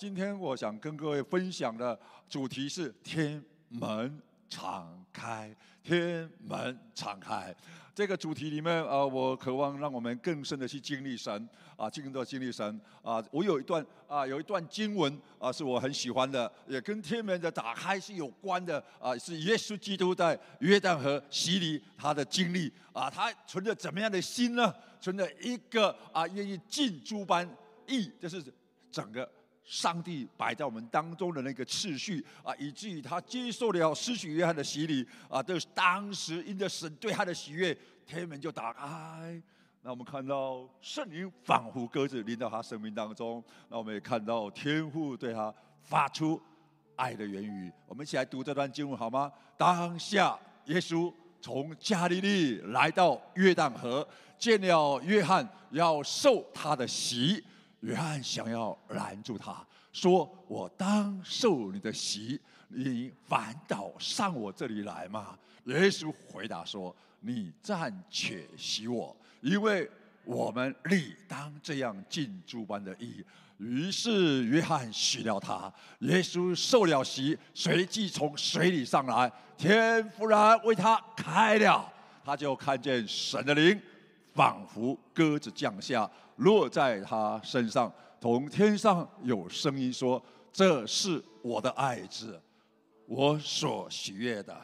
今天我想跟各位分享的主题是天门敞开，天门敞开。这个主题里面，呃，我渴望让我们更深的去经历神，啊，进入到经历神，啊，我有一段啊，有一段经文啊，是我很喜欢的，也跟天门的打开是有关的，啊，是耶稣基督在约旦河洗礼他的经历，啊，他存着怎么样的心呢？存着一个啊，愿意进诸般意，就是整个。上帝摆在我们当中的那个次序啊，以至于他接受了失去约翰的洗礼啊，都是当时因着神对他的喜悦，天门就打开。那我们看到圣灵仿佛鸽子临到他生命当中，那我们也看到天父对他发出爱的言语。我们一起来读这段经文好吗？当下耶稣从加利利来到约旦河，见了约翰要受他的洗。约翰想要拦住他，说：“我当受你的洗，你反倒上我这里来吗？”耶稣回答说：“你暂且洗我，因为我们理当这样尽诸般的义。”于是约翰洗了他，耶稣受了洗，随即从水里上来，天忽然为他开了，他就看见神的灵仿佛鸽子降下。落在他身上，从天上有声音说：“这是我的爱子，我所喜悦的。”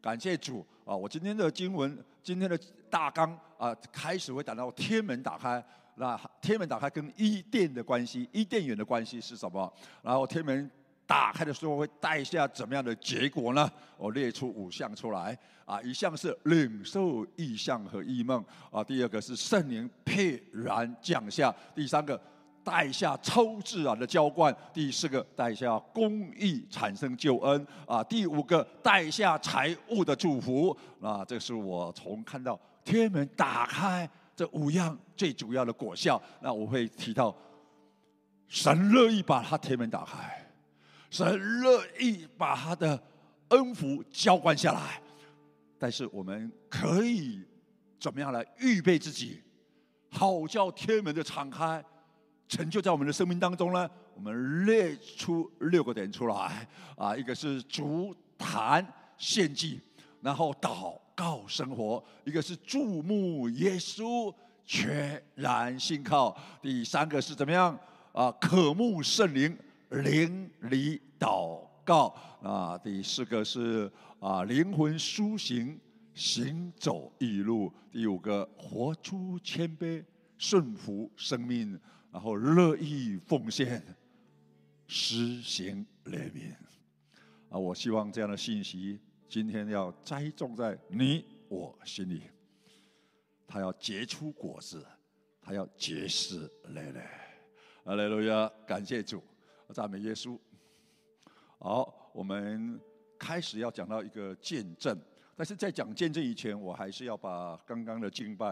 感谢主啊！我今天的经文，今天的大纲啊，开始会讲到天门打开。那天门打开跟伊甸的关系，伊甸园的关系是什么？然后天门。打开的时候会带下怎么样的结果呢？我列出五项出来。啊，一项是领受意象和异梦。啊，第二个是圣灵沛然降下，第三个带下超自然的浇灌，第四个带下公益产生救恩。啊，第五个带下财物的祝福。啊，这是我从看到天门打开这五样最主要的果效，那我会提到神乐意把他天门打开。神乐意把他的恩福浇灌下来，但是我们可以怎么样来预备自己，好叫天门的敞开，成就在我们的生命当中呢？我们列出六个点出来啊，一个是足坛献祭，然后祷告生活；一个是注目耶稣，全然信靠；第三个是怎么样啊？渴慕圣灵。灵里祷告啊，第四个是啊灵魂苏醒，行走一路；第五个活出谦卑，顺服生命，然后乐意奉献，实行怜悯。啊，我希望这样的信息今天要栽种在你我心里，它要结出果子，它要结实累累。阿门！路亚，感谢主。赞美耶稣。好，我们开始要讲到一个见证，但是在讲见证以前，我还是要把刚刚的敬拜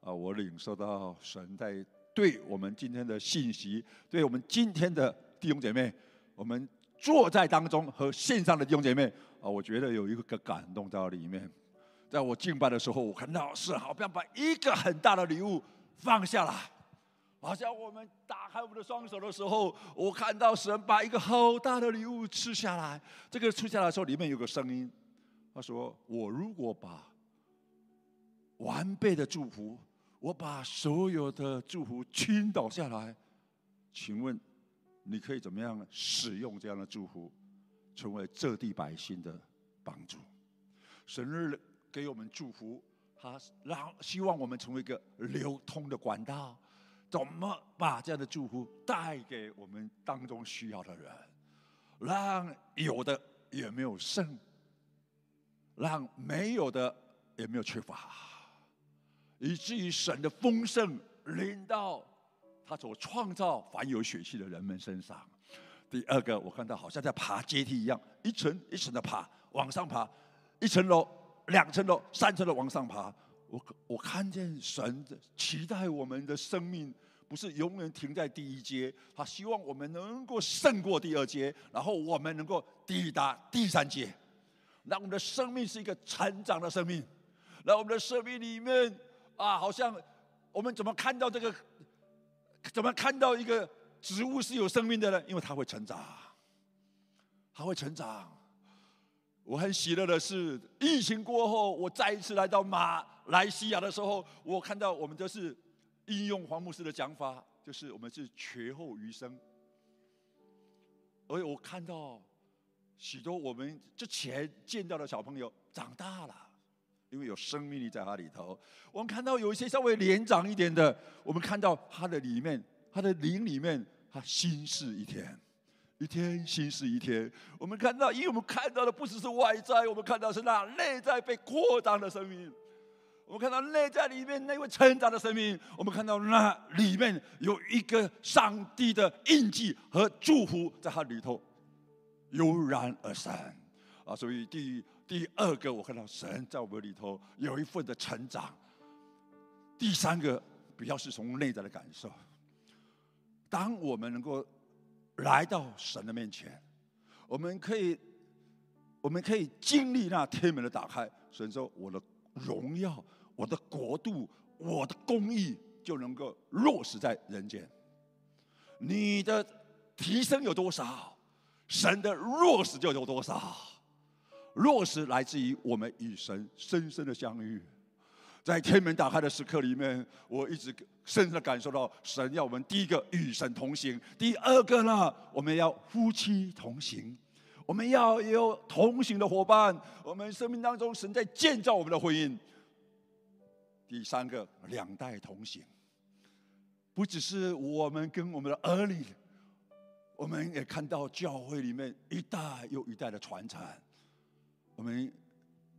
啊，我领受到神在对我们今天的信息，对我们今天的弟兄姐妹，我们坐在当中和线上的弟兄姐妹啊，我觉得有一个感动在里面。在我敬拜的时候，我看到是好像把一个很大的礼物放下了。好像我们打开我们的双手的时候，我看到神把一个好大的礼物吃下来。这个吃下来的时候，里面有个声音，他说：“我如果把完备的祝福，我把所有的祝福倾倒下来，请问你可以怎么样使用这样的祝福，成为这地百姓的帮助？神日给我们祝福，他让希望我们成为一个流通的管道。”怎么把这样的祝福带给我们当中需要的人，让有的也没有剩，让没有的也没有缺乏，以至于神的丰盛临到他所创造凡有血气的人们身上。第二个，我看到好像在爬阶梯一样，一层一层的爬，往上爬，一层楼、两层楼、三层楼往上爬。我我看见神期待我们的生命不是永远停在第一阶，他希望我们能够胜过第二阶，然后我们能够抵达第三阶，让我们的生命是一个成长的生命。让我们的生命里面啊，好像我们怎么看到这个？怎么看到一个植物是有生命的呢？因为它会成长，它会成长。我很喜乐的是，疫情过后，我再一次来到马来西亚的时候，我看到我们这是应用黄牧师的讲法，就是我们是绝后余生。而我看到许多我们之前见到的小朋友长大了，因为有生命力在他里头。我们看到有一些稍微年长一点的，我们看到他的里面，他的灵里面，他心事一天。一天新是一天，我们看到，因为我们看到的不只是外在，我们看到是那内在被扩张的生命。我们看到内在里面那位成长的生命，我们看到那里面有一个上帝的印记和祝福在它里头油然而生啊！所以第第二个，我看到神在我们里头有一份的成长。第三个，比较是从内在的感受，当我们能够。来到神的面前，我们可以，我们可以经历那天门的打开。神说：“我的荣耀，我的国度，我的公义，就能够落实在人间。你的提升有多少，神的落实就有多少。落实来自于我们与神深深的相遇。”在天门打开的时刻里面，我一直深深的感受到，神要我们第一个与神同行，第二个呢，我们要夫妻同行，我们要有同行的伙伴。我们生命当中，神在建造我们的婚姻。第三个，两代同行，不只是我们跟我们的儿女，我们也看到教会里面一代又一代的传承。我们。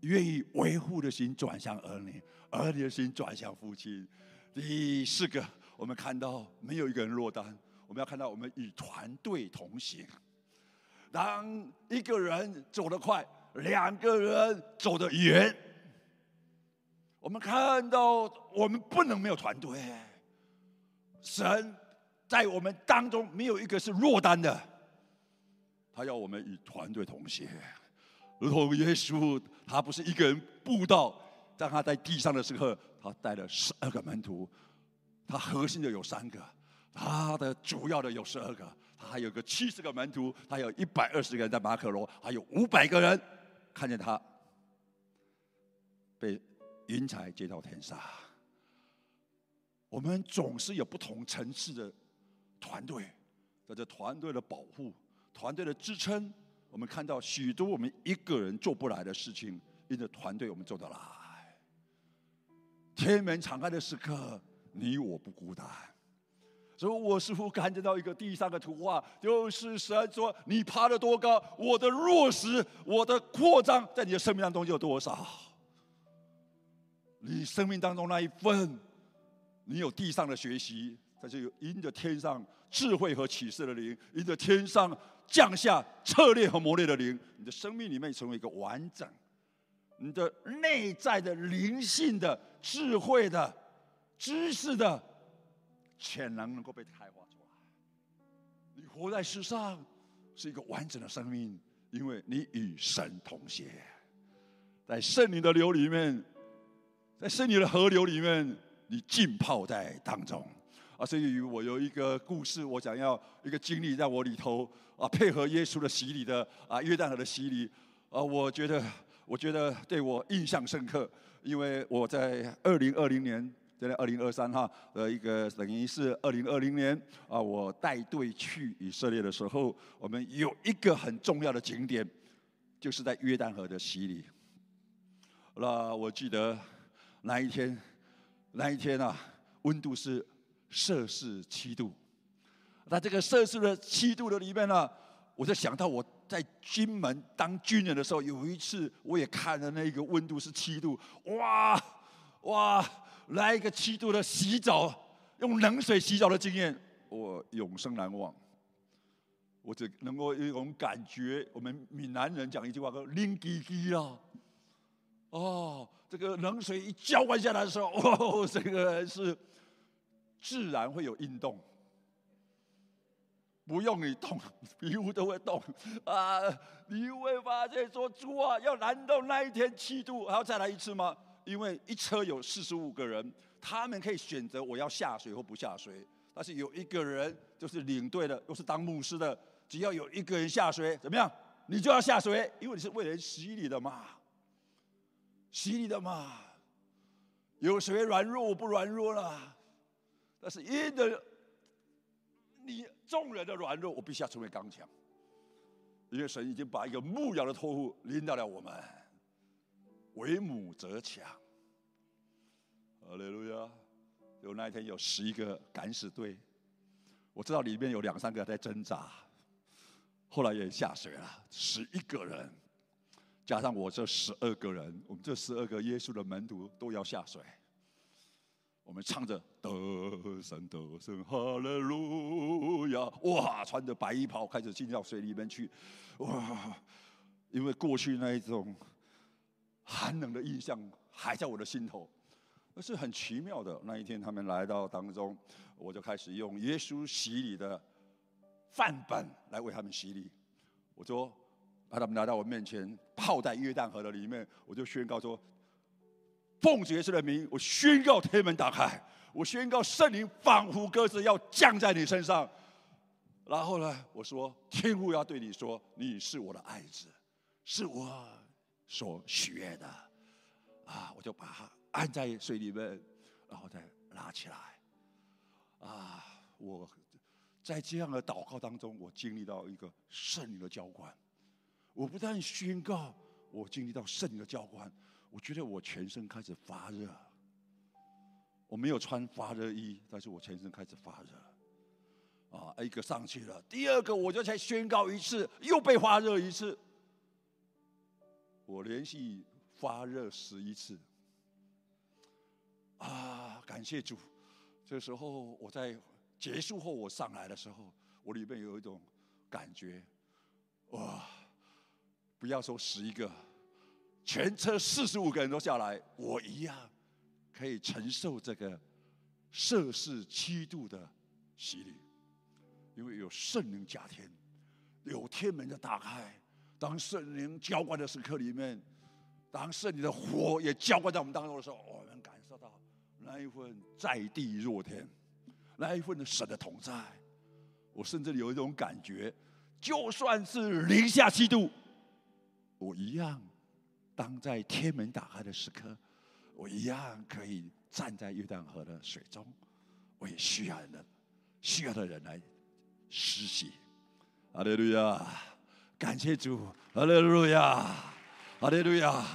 愿意维护的心转向儿女，儿女的心转向父亲。第四个，我们看到没有一个人落单，我们要看到我们与团队同行。当一个人走得快，两个人走得远。我们看到我们不能没有团队。神在我们当中没有一个是落单的，他要我们与团队同行。如同耶稣，他不是一个人布道，在他在地上的时候，他带了十二个门徒，他核心的有三个，他的主要的有十二个，还有个七十个门徒，他有一百二十个人在马可罗，还有五百个人看见他被云彩接到天上。我们总是有不同层次的团队，在这团队的保护、团队的支撑。我们看到许多我们一个人做不来的事情，因着团队我们做得来。天门敞开的时刻，你我不孤单。所以我似乎看见到一个第三个图画，就是神说：“你爬得多高，我的落实，我的扩张，在你的生命当中就有多少。你生命当中那一份，你有地上的学习，在这有因着天上智慧和启示的灵，因着天上。”降下策略和磨练的灵，你的生命里面成为一个完整，你的内在的灵性的智慧的知识的潜能能够被开发出来。你活在世上是一个完整的生命，因为你与神同行，在圣灵的流里面，在圣灵的河流里面，你浸泡在当中。啊，所以我有一个故事，我想要一个经历在我里头啊，配合耶稣的洗礼的啊，约旦河的洗礼啊，我觉得我觉得对我印象深刻，因为我在二零二零年，现在二零二三哈，呃，一个等于是二零二零年啊，我带队去以色列的时候，我们有一个很重要的景点，就是在约旦河的洗礼。那我记得那一天，那一天啊，温度是。摄氏七度，那这个摄氏的七度的里面呢，我就想到我在军门当军人的时候，有一次我也看了那个温度是七度，哇哇，来一个七度的洗澡，用冷水洗澡的经验，我永生难忘。我只能够一种感觉，我们闽南人讲一句话说“拎叽叽”啊，哦，这个冷水一浇灌下来的时候，哦，这个是。自然会有运动，不用你动，皮肤都会动啊！你会发现说猪啊，要难到那一天七度还要再来一次吗？因为一车有四十五个人，他们可以选择我要下水或不下水，但是有一个人就是领队的，又是当牧师的，只要有一个人下水，怎么样？你就要下水，因为你是为人洗礼的嘛，洗礼的嘛。有谁软弱我不软弱了？但是因着你众人的软弱，我必须要成为刚强。因为神已经把一个牧羊的托付领到了我们，为母则强。哈利路亚！有那一天有十一个敢死队，我知道里面有两三个在挣扎，后来也下水了，十一个人，加上我这十二个人，我们这十二个耶稣的门徒都要下水。我们唱着得胜得胜哈利路亚，哇，穿着白衣袍开始进到水里面去，哇！因为过去那一种寒冷的印象还在我的心头，那是很奇妙的。那一天他们来到当中，我就开始用耶稣洗礼的范本来为他们洗礼。我说，把他们拿到我面前，泡在约旦河的里面，我就宣告说。奉主耶稣的名，我宣告天门打开，我宣告圣灵仿佛鸽子要降在你身上。然后呢，我说天父要对你说，你是我的爱子，是我所许愿的。啊，我就把它按在水里面，然后再拉起来。啊，我在这样的祷告当中，我经历到一个圣灵的浇灌。我不但宣告，我经历到圣灵的浇灌。我觉得我全身开始发热，我没有穿发热衣，但是我全身开始发热。啊，一个上去了，第二个我就才宣告一次，又被发热一次。我连续发热十一次。啊，感谢主！这时候我在结束后我上来的时候，我里面有一种感觉，哇！不要说十一个。全车四十五个人都下来，我一样可以承受这个摄氏七度的洗礼，因为有圣灵加添，有天门的打开。当圣灵浇灌的时刻里面，当圣灵的火也浇灌在我们当中的时候，我们感受到那一份在地若天，那一份的神的同在。我甚至有一种感觉，就算是零下七度，我一样。当在天门打开的时刻，我一样可以站在约旦河的水中，我也需要人，需要的人来施洗。阿利路亚，感谢主，阿利路亚，阿利路亚。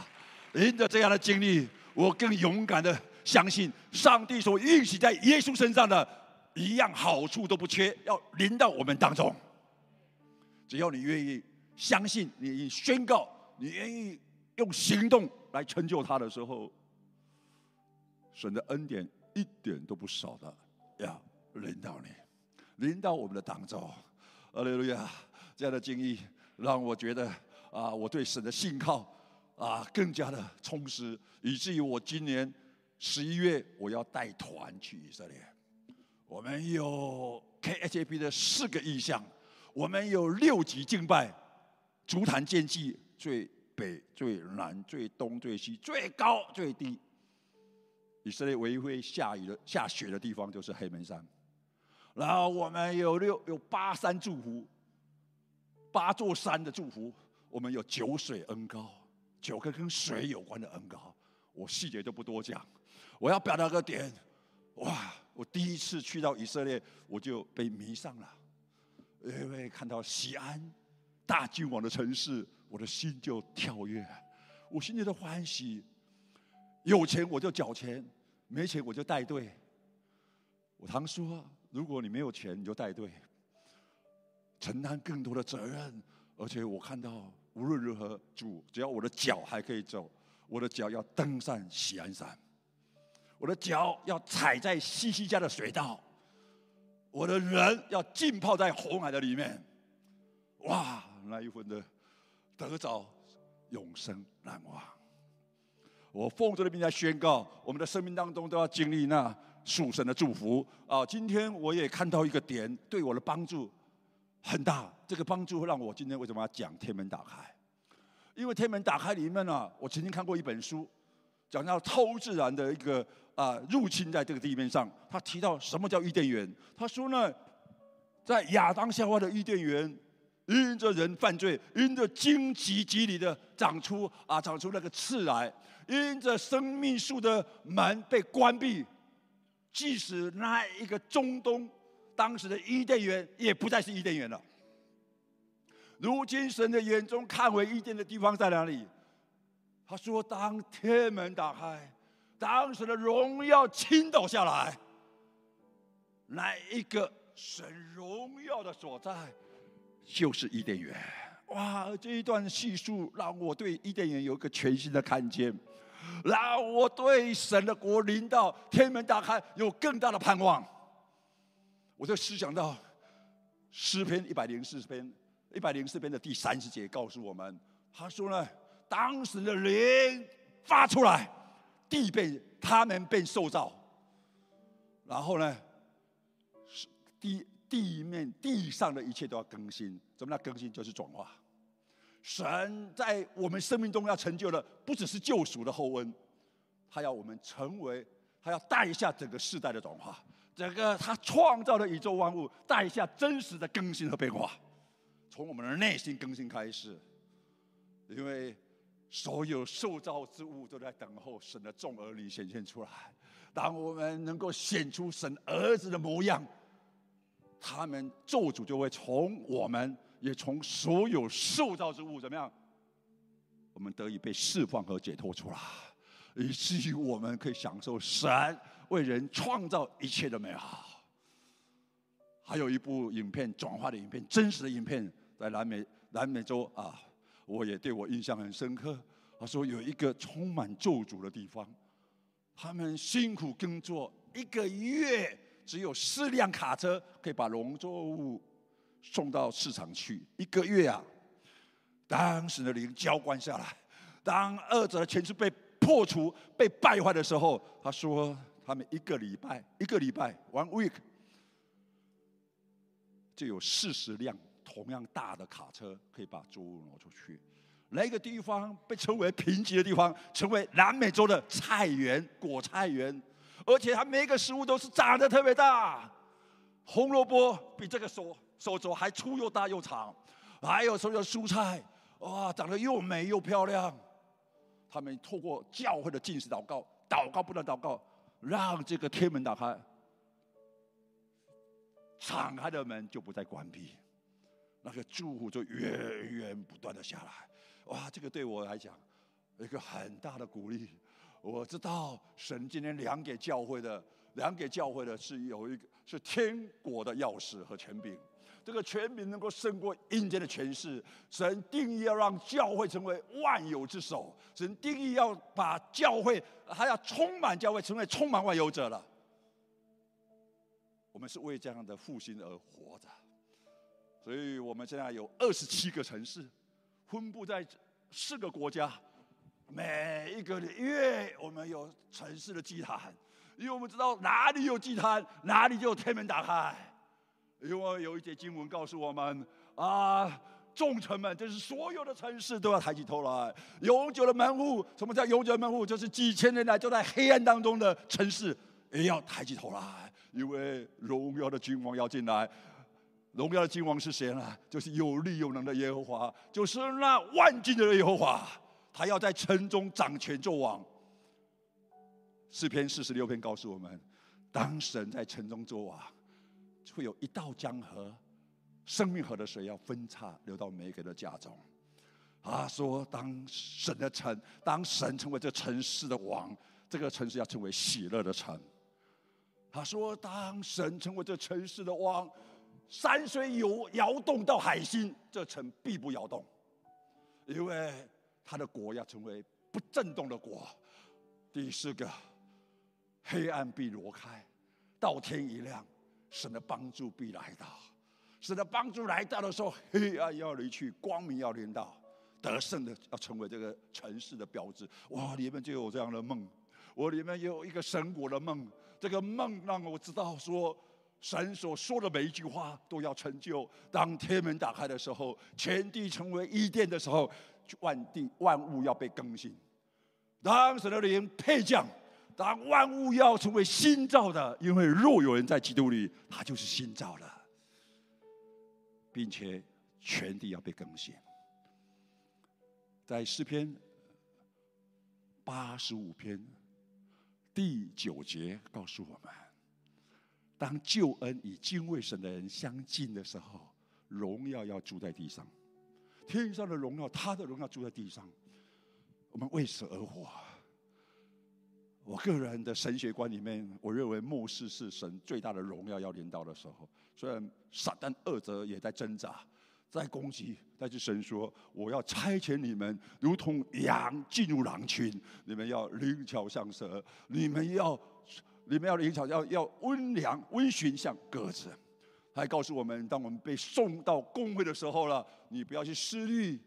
因着这样的经历，我更勇敢的相信，上帝所运行在耶稣身上的一样好处都不缺，要临到我们当中。只要你愿意相信，你宣告，你愿意。用行动来成就他的时候，神的恩典一点都不少的，要领导你，临到我们的当中。阿利路亚！这样的经历让我觉得啊，我对神的信靠啊更加的充实，以至于我今年十一月我要带团去以色列。我们有 KHAP 的四个意向，我们有六级敬拜，足坛剑祭最。北最南、最东、最西、最高、最低。以色列唯一会下雨的、下雪的地方就是黑门山。然后我们有六有八山祝福，八座山的祝福。我们有九水恩高，九个跟水有关的恩高。我细节就不多讲。我要表达个点，哇！我第一次去到以色列，我就被迷上了，因为看到西安大君王的城市。我的心就跳跃，我心里的欢喜。有钱我就缴钱，没钱我就带队。我常说，如果你没有钱，你就带队，承担更多的责任。而且我看到，无论如何，主只要我的脚还可以走，我的脚要登上喜安山，我的脚要踩在西西家的水道，我的人要浸泡在红海的里面。哇，那一份的。得着永生难忘。我奉主的名来宣告，我们的生命当中都要经历那属神的祝福啊！今天我也看到一个点，对我的帮助很大。这个帮助会让我今天为什么要讲天门打开？因为天门打开里面呢，我曾经看过一本书，讲到超自然的一个啊入侵在这个地面上。他提到什么叫伊甸园？他说呢，在亚当夏娃的伊甸园，因着人犯罪，因着荆棘棘里的长出啊长出那个刺来，因着生命树的门被关闭，即使那一个中东当时的伊甸园也不再是伊甸园了。如今神的眼中看为伊甸的地方在哪里？他说：“当天门打开，当时的荣耀倾倒下来，那一个神荣耀的所在，就是伊甸园。哇！这一段叙述让我对伊甸园有一个全新的看见，让我对神的国临到天门打开有更大的盼望。我就思想到诗篇一百零四篇一百零四篇的第三十节，告诉我们，他说呢。”当时的灵发出来，地被他们被受造，然后呢，地地面地上的一切都要更新。怎么叫更新？就是转化。神在我们生命中要成就的，不只是救赎的后恩，他要我们成为，他要带下整个世代的转化，整个他创造的宇宙万物带下真实的更新和变化，从我们的内心更新开始，因为。所有受造之物都在等候神的众儿女显现出来。当我们能够显出神儿子的模样，他们咒主就会从我们，也从所有受造之物怎么样？我们得以被释放和解脱出来，以至于我们可以享受神为人创造一切的美好。还有一部影片，转化的影片，真实的影片，在南美南美洲啊。我也对我印象很深刻。他说有一个充满咒诅的地方，他们辛苦耕作一个月，只有四辆卡车可以把农作物送到市场去。一个月啊，当时的灵浇灌下来，当二者的权势被破除、被败坏的时候，他说他们一个礼拜，一个礼拜 （one week） 就有四十辆。同样大的卡车可以把作物挪出去，那个地方被称为贫瘠的地方，成为南美洲的菜园、果菜园，而且它每一个食物都是长得特别大，红萝卜比这个手手肘还粗又大又长，还有所有蔬菜，哇，长得又美又漂亮。他们透过教会的进食祷告，祷告不断祷告，让这个天门打开，敞开的门就不再关闭。那个祝福就源源不断的下来，哇！这个对我来讲，一个很大的鼓励。我知道神今天量给教会的，量给教会的是有一个是天国的钥匙和权柄。这个权柄能够胜过阴间的权势。神定义要让教会成为万有之首。神定义要把教会，还要充满教会，成为充满万有者了。我们是为这样的复兴而活着。所以我们现在有二十七个城市，分布在四个国家。每一个月，我们有城市的祭坛，因为我们知道哪里有祭坛，哪里就有天门打开。因为有一节经文告诉我们：啊，众臣们，就是所有的城市都要抬起头来。永久的门户，什么叫永久的门户？就是几千年来就在黑暗当中的城市，也要抬起头来，因为荣耀的君王要进来。荣耀的君王是谁呢？就是有力有能的耶和华，就是那万军的耶和华。他要在城中掌权作王。诗篇四十六篇告诉我们，当神在城中作王，会有一道江河，生命河的水要分叉流到每一个的家中。他说，当神的城，当神成为这城市的王，这个城市要成为喜乐的城。他说，当神成为这城市的王。山水有摇动到海心，这城必不摇动，因为他的国要成为不震动的国。第四个，黑暗必挪开，到天一亮，神的帮助必来到。神的帮助来到的时候，黑暗要离去，光明要临到，得胜的要成为这个城市的标志。哇，里面就有这样的梦，我里面有一个神国的梦，这个梦让我知道说。神所说的每一句话都要成就。当天门打开的时候，全地成为伊甸的时候，万地万物要被更新。当神的灵配降，当万物要成为新造的，因为若有人在基督里，他就是新造的，并且全地要被更新。在诗篇八十五篇第九节告诉我们：当救恩与敬畏神的人相近的时候，荣耀要住在地上，天上的荣耀，他的荣耀住在地上。我们为此而活。我个人的神学观里面，我认为末世是神最大的荣耀要临到的时候。虽然撒旦二者也在挣扎，在攻击，但是神说：“我要差遣你们，如同羊进入狼群，你们要灵巧像蛇，你们要 你们要灵巧，要要温良温驯像鸽子。”还告诉我们，当我们被送到公会的时候了，你不要去思虑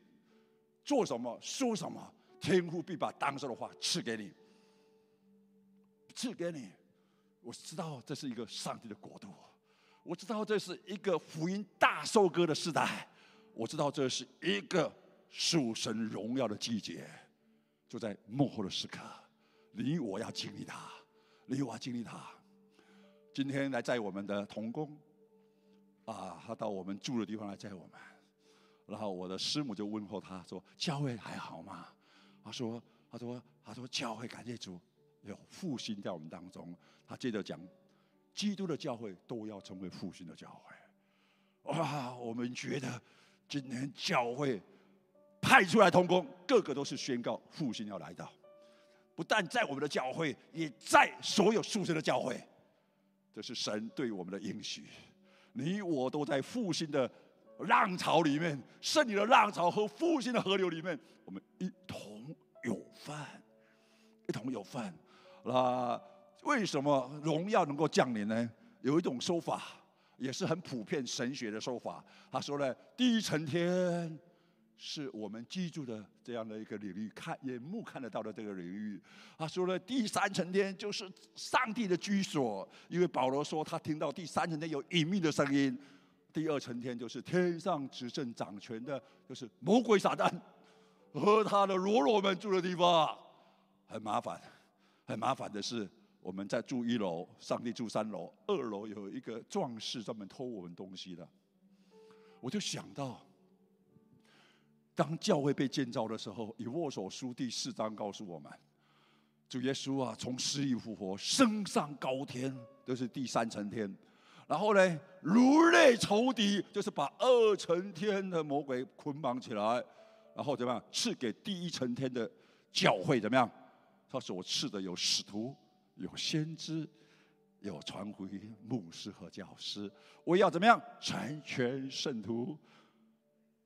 做什么说什么，天父必把当时的话赐给你。赐给你，我知道这是一个上帝的国度，我知道这是一个福音大收割的时代，我知道这是一个属神荣耀的季节，就在幕后的时刻，你我要经历它，你我要经历它。今天来载我们的童工，啊，他到我们住的地方来载我们，然后我的师母就问候他说：“教会还好吗？”他说：“他说他说教会感谢主。”有复兴在我们当中，他接着讲，基督的教会都要成为复兴的教会。哇，我们觉得今天教会派出来同工，个个都是宣告复兴要来到，不但在我们的教会，也在所有宿舍的教会。这是神对我们的应许，你我都在复兴的浪潮里面，圣灵的浪潮和复兴的河流里面，我们一同有份，一同有份。那为什么荣耀能够降临呢？有一种说法，也是很普遍神学的说法。他说呢，第一层天是我们居住的这样的一个领域，看眼目看得到的这个领域。他说呢，第三层天就是上帝的居所，因为保罗说他听到第三层天有隐秘的声音。第二层天就是天上执政掌权的，就是魔鬼撒旦和他的罗罗们住的地方，很麻烦。很麻烦的是，我们在住一楼，上帝住三楼，二楼有一个壮士专门偷我们东西的。我就想到，当教会被建造的时候，以握手书第四章告诉我们，主耶稣啊，从死里复活，升上高天，就是第三层天。然后呢，如类仇敌，就是把二层天的魔鬼捆绑起来，然后怎么样，赐给第一层天的教会怎么样？他所赐的有使徒，有先知，有传福音牧师和教师。我要怎么样成全圣徒，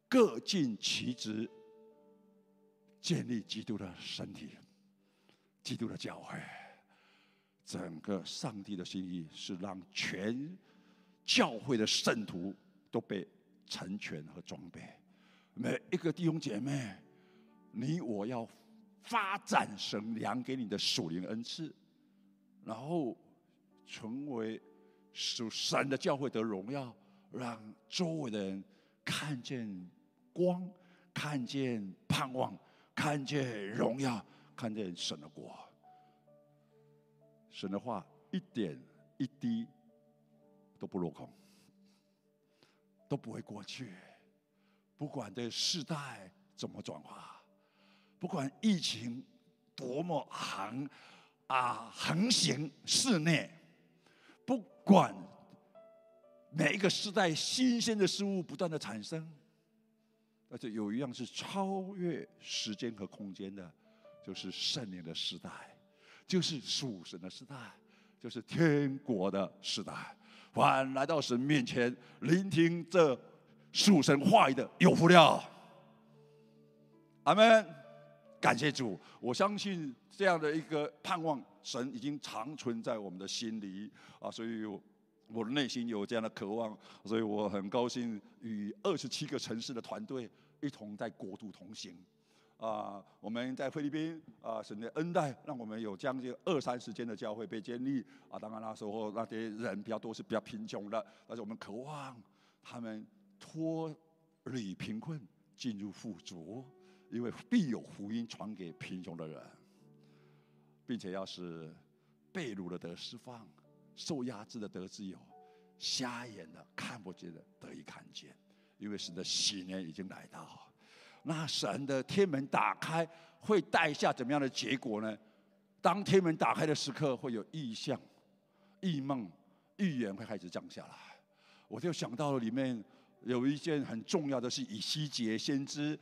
各尽其职，建立基督的身体，基督的教会。整个上帝的心意是让全教会的圣徒都被成全和装备。每一个弟兄姐妹，你我要。发展神量给你的属灵恩赐，然后成为属神的教会的荣耀，让周围的人看见光，看见盼望，看见荣耀，看见神的国。神的话一点一滴都不落空，都不会过去，不管这世代怎么转化。不管疫情多么横啊横行肆虐，不管每一个时代新鲜的事物不断的产生，而且有一样是超越时间和空间的，就是圣灵的时代，就是属神的时代，就是天国的时代。凡来到神面前聆听这属神话语的，有福了。阿门。感谢主，我相信这样的一个盼望，神已经长存在我们的心里啊，所以我的内心有这样的渴望，所以我很高兴与二十七个城市的团队一同在国度同行啊。我们在菲律宾啊，神的恩待让我们有将近二三十间的教会被建立啊。当然那时候那些人比较多，是比较贫穷的，但是我们渴望他们脱离贫困，进入富足。因为必有福音传给贫穷的人，并且要是被掳的得释放，受压制的得自由，瞎眼的看不见的得以看见，因为神的喜年已经来到。那神的天门打开，会带下怎么样的结果呢？当天门打开的时刻，会有异象、异梦、预言会开始降下来。我就想到了里面有一件很重要的是以西结先知。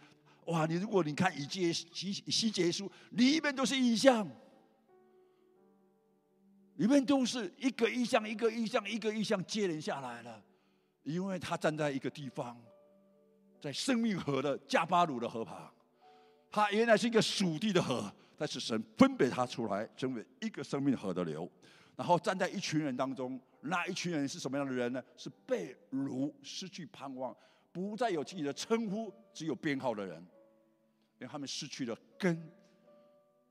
哇！你如果你看以西西西结书，里面都是意象，里面都是一个意象一个意象一个意象接连下来了，因为他站在一个地方，在生命河的加巴鲁的河旁，他原来是一个属地的河，但是神分别他出来，成为一个生命河的流，然后站在一群人当中，那一群人是什么样的人呢？是被掳、失去盼望、不再有自己的称呼、只有编号的人，因为他们失去了根。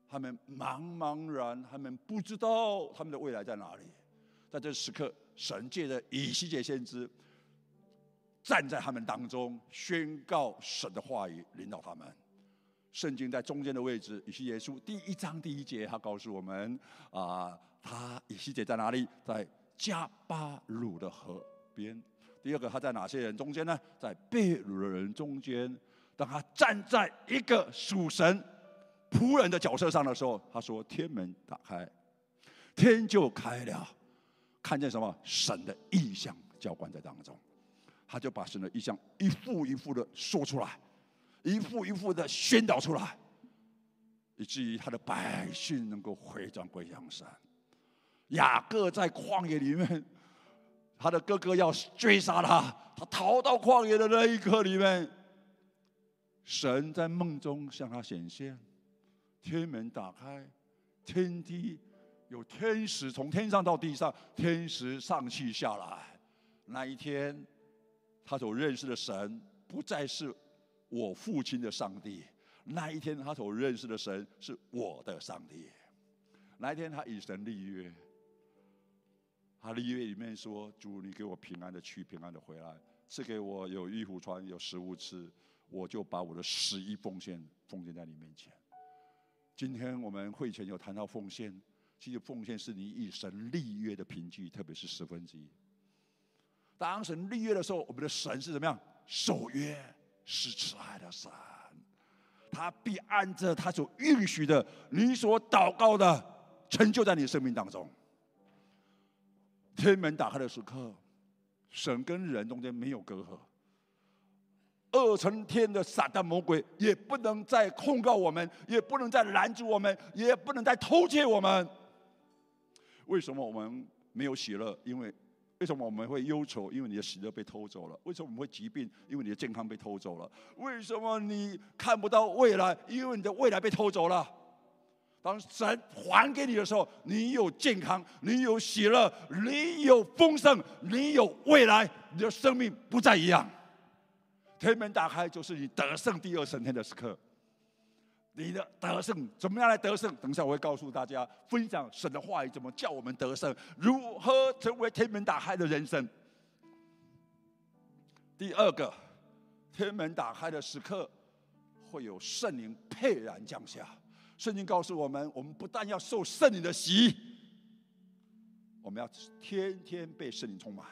他们茫茫然，他们不知道他们的未来在哪里。在这时刻，神借着以西结先知站在他们当中，宣告神的话语，领导他们。圣经在中间的位置，以西结书第一章第一节，他告诉我们：啊，他以西结在哪里？在加巴鲁的河边。第二个，他在哪些人中间呢？在被掳的人中间。当他站在一个属神。仆人的角色上的时候，他说：“天门打开，天就开了，看见什么？神的意象浇灌在当中，他就把神的意象一幅一幅的说出来，一幅一幅的宣导出来，以至于他的百姓能够回转归向神。雅各在旷野里面，他的哥哥要追杀他，他逃到旷野的那一刻里面，神在梦中向他显现。”天门打开，天梯有天使从天上到地上，天使上去下来。那一天，他所认识的神不再是我父亲的上帝。那一天，他所认识的神是我的上帝。那一天，他与神立约。他立约里面说：“主，你给我平安的去，平安的回来，赐给我有衣服穿，有食物吃，我就把我的十一奉献奉献在你面前。”今天我们会前有谈到奉献，其实奉献是你与神立约的凭据，特别是十分之一。当神立约的时候，我们的神是怎么样？守约是慈爱的神，他必按着他所允许的，你所祷告的，成就在你生命当中。天门打开的时刻，神跟人中间没有隔阂。二层天的撒旦魔鬼也不能再控告我们，也不能再拦住我们，也不能再偷窃我们。为什么我们没有喜乐？因为为什么我们会忧愁？因为你的喜乐被偷走了。为什么我们会疾病？因为你的健康被偷走了。为什么你看不到未来？因为你的未来被偷走了。当神还给你的时候，你有健康，你有喜乐，你有丰盛，你有未来，你的生命不再一样。天门打开，就是你得胜第二升天的时刻。你的得胜怎么样来得胜？等一下我会告诉大家，分享神的话语怎么叫我们得胜，如何成为天门打开的人生。第二个，天门打开的时刻，会有圣灵沛然降下。圣经告诉我们，我们不但要受圣灵的洗，我们要天天被圣灵充满。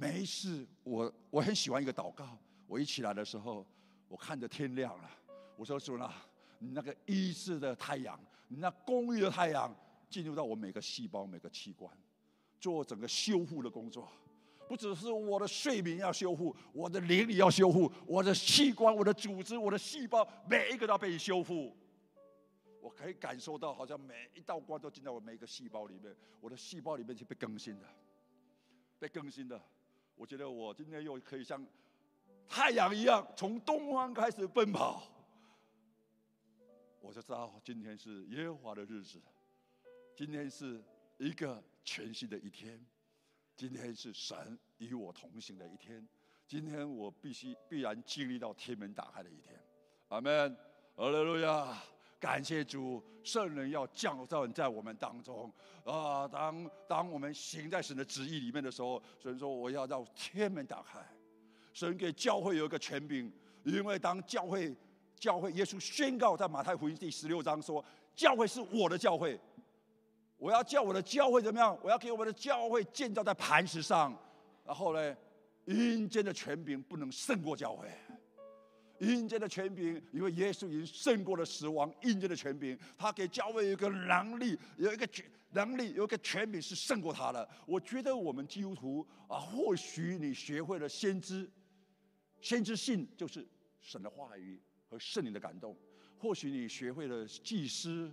没事，我我很喜欢一个祷告。我一起来的时候，我看着天亮了，我说主啊，你那个医治的太阳，你那公益的太阳，进入到我每个细胞、每个器官，做整个修复的工作。不只是我的睡眠要修复，我的灵里要修复，我的器官、我的组织、我的细胞，每一个都要被修复。我可以感受到，好像每一道光都进到我每一个细胞里面，我的细胞里面是被更新的，被更新的。我觉得我今天又可以像太阳一样，从东方开始奔跑。我就知道今天是耶和华的日子，今天是一个全新的一天，今天是神与我同行的一天，今天我必须必然经历到天门打开的一天。阿门，阿利路亚。感谢主，圣人要降造在我们当中啊！当当我们行在神的旨意里面的时候，神说我要让天门打开。神给教会有一个权柄，因为当教会教会耶稣宣告在马太福音第十六章说，教会是我的教会，我要叫我的教会怎么样？我要给我们的教会建造在磐石上。然后呢，阴间的权柄不能胜过教会。阴间的权柄，因为耶稣已经胜过了死亡。阴间的权柄，他给教会一个能力，有一个权能力，有一个权柄是胜过他的。我觉得我们基督徒啊，或许你学会了先知，先知性就是神的话语和圣灵的感动。或许你学会了祭司，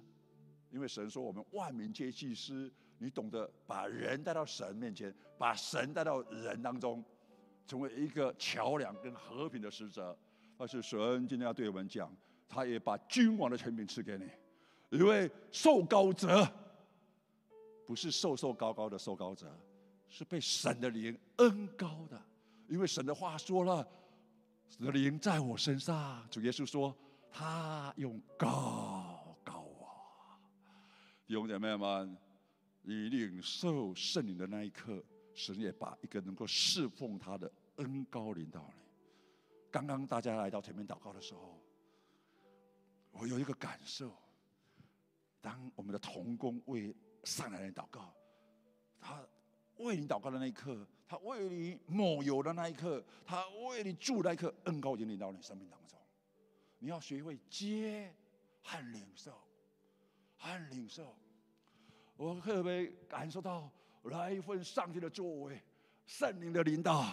因为神说我们万民皆祭司。你懂得把人带到神面前，把神带到人当中，成为一个桥梁跟和平的使者。但是神今天要对我们讲，他也把君王的权柄赐给你，因为受高者不是瘦瘦高高的受高者，是被神的灵恩高的。因为神的话说了，神的灵在我身上。主耶稣说，他用高高我。弟兄姐妹们，你领受圣灵的那一刻，神也把一个能够侍奉他的恩高领到你。刚刚大家来到前面祷告的时候，我有一个感受：当我们的童工为上来人祷告，他为你祷告的那一刻，他为你抹油的那一刻，他为你祝那一刻，恩高已经领到你生命当中。你要学会接和领受，和领受。我特别感受到来一份上帝的作为，圣灵的领导，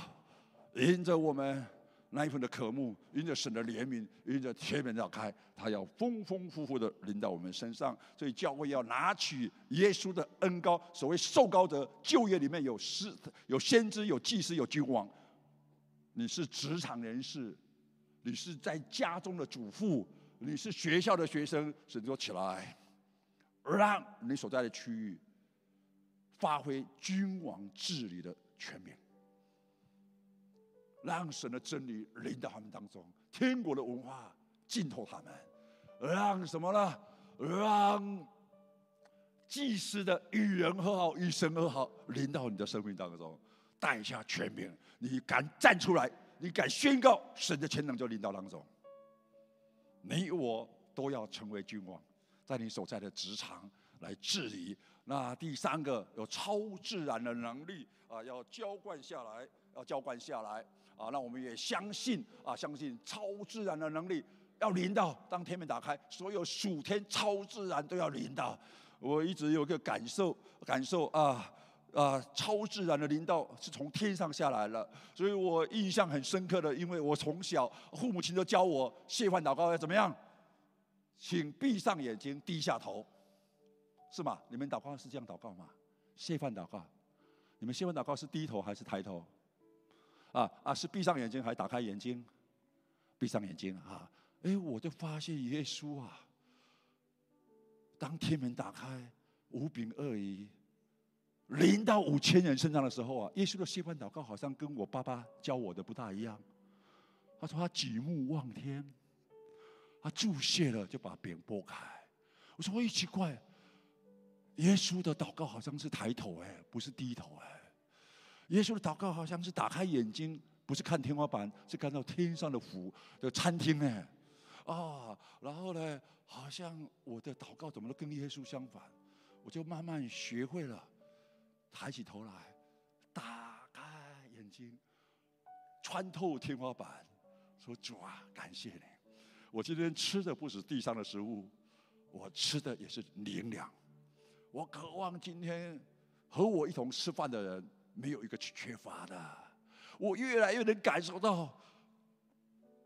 迎着我们。那一份的渴慕，因着神的怜悯，因着天门要开，他要丰丰富富的临到我们身上。所以教会要拿取耶稣的恩高，所谓受高者，就业里面有师、有先知、有祭司、有君王。你是职场人士，你是在家中的主妇，你是学校的学生，神说起来，让你所在的区域发挥君王治理的权柄。让神的真理临到他们当中，天国的文化浸透他们，让什么呢？让祭司的与人和好、与神和好临到你的生命当中，带下权柄，你敢站出来，你敢宣告，神的全能就临到当中。你我都要成为君王，在你所在的职场来治理。那第三个有超自然的能力啊，要浇灌下来，要浇灌下来。啊，那我们也相信啊，相信超自然的能力要临到。当天门打开，所有属天超自然都要临到。我一直有个感受，感受啊啊，超自然的临到是从天上下来了。所以我印象很深刻的，因为我从小父母亲都教我谢饭祷告要怎么样，请闭上眼睛，低下头，是吗？你们祷告是这样祷告吗？谢饭祷告，你们谢饭祷告是低头还是抬头？啊啊！是闭上眼睛还是打开眼睛？闭上眼睛啊！哎，我就发现耶稣啊，当天门打开，五饼二鱼，零到五千人身上的时候啊，耶稣的谢饭祷告好像跟我爸爸教我的不大一样。他说他举目望天，他注谢了就把饼拨开。我说我也奇怪，耶稣的祷告好像是抬头哎，不是低头哎。耶稣的祷告好像是打开眼睛，不是看天花板，是看到天上的福的餐厅呢。啊，然后呢，好像我的祷告怎么都跟耶稣相反，我就慢慢学会了抬起头来，打开眼睛，穿透天花板，说主啊，感谢你，我今天吃的不是地上的食物，我吃的也是灵粮。我渴望今天和我一同吃饭的人。没有一个缺乏的，我越来越能感受到，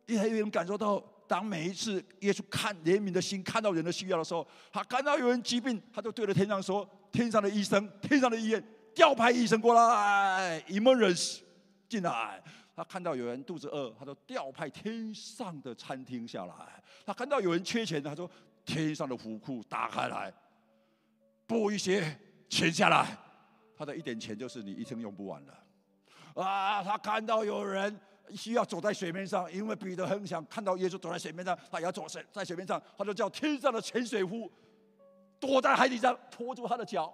越来越能感受到，当每一次耶稣看怜悯的心看到人的需要的时候，他看到有人疾病，他就对着天上说：“天上的医生，天上的医院，调派医生过来，emergency 进来。”他看到有人肚子饿，他说：“调派天上的餐厅下来。”他看到有人缺钱，他说：“天上的府库打开来，拨一些钱下来。”他的一点钱就是你一生用不完了，啊！他看到有人需要走在水面上，因为彼得很想看到耶稣走在水面上，他也要走水在水面上，他就叫天上的潜水夫躲在海底上拖住他的脚。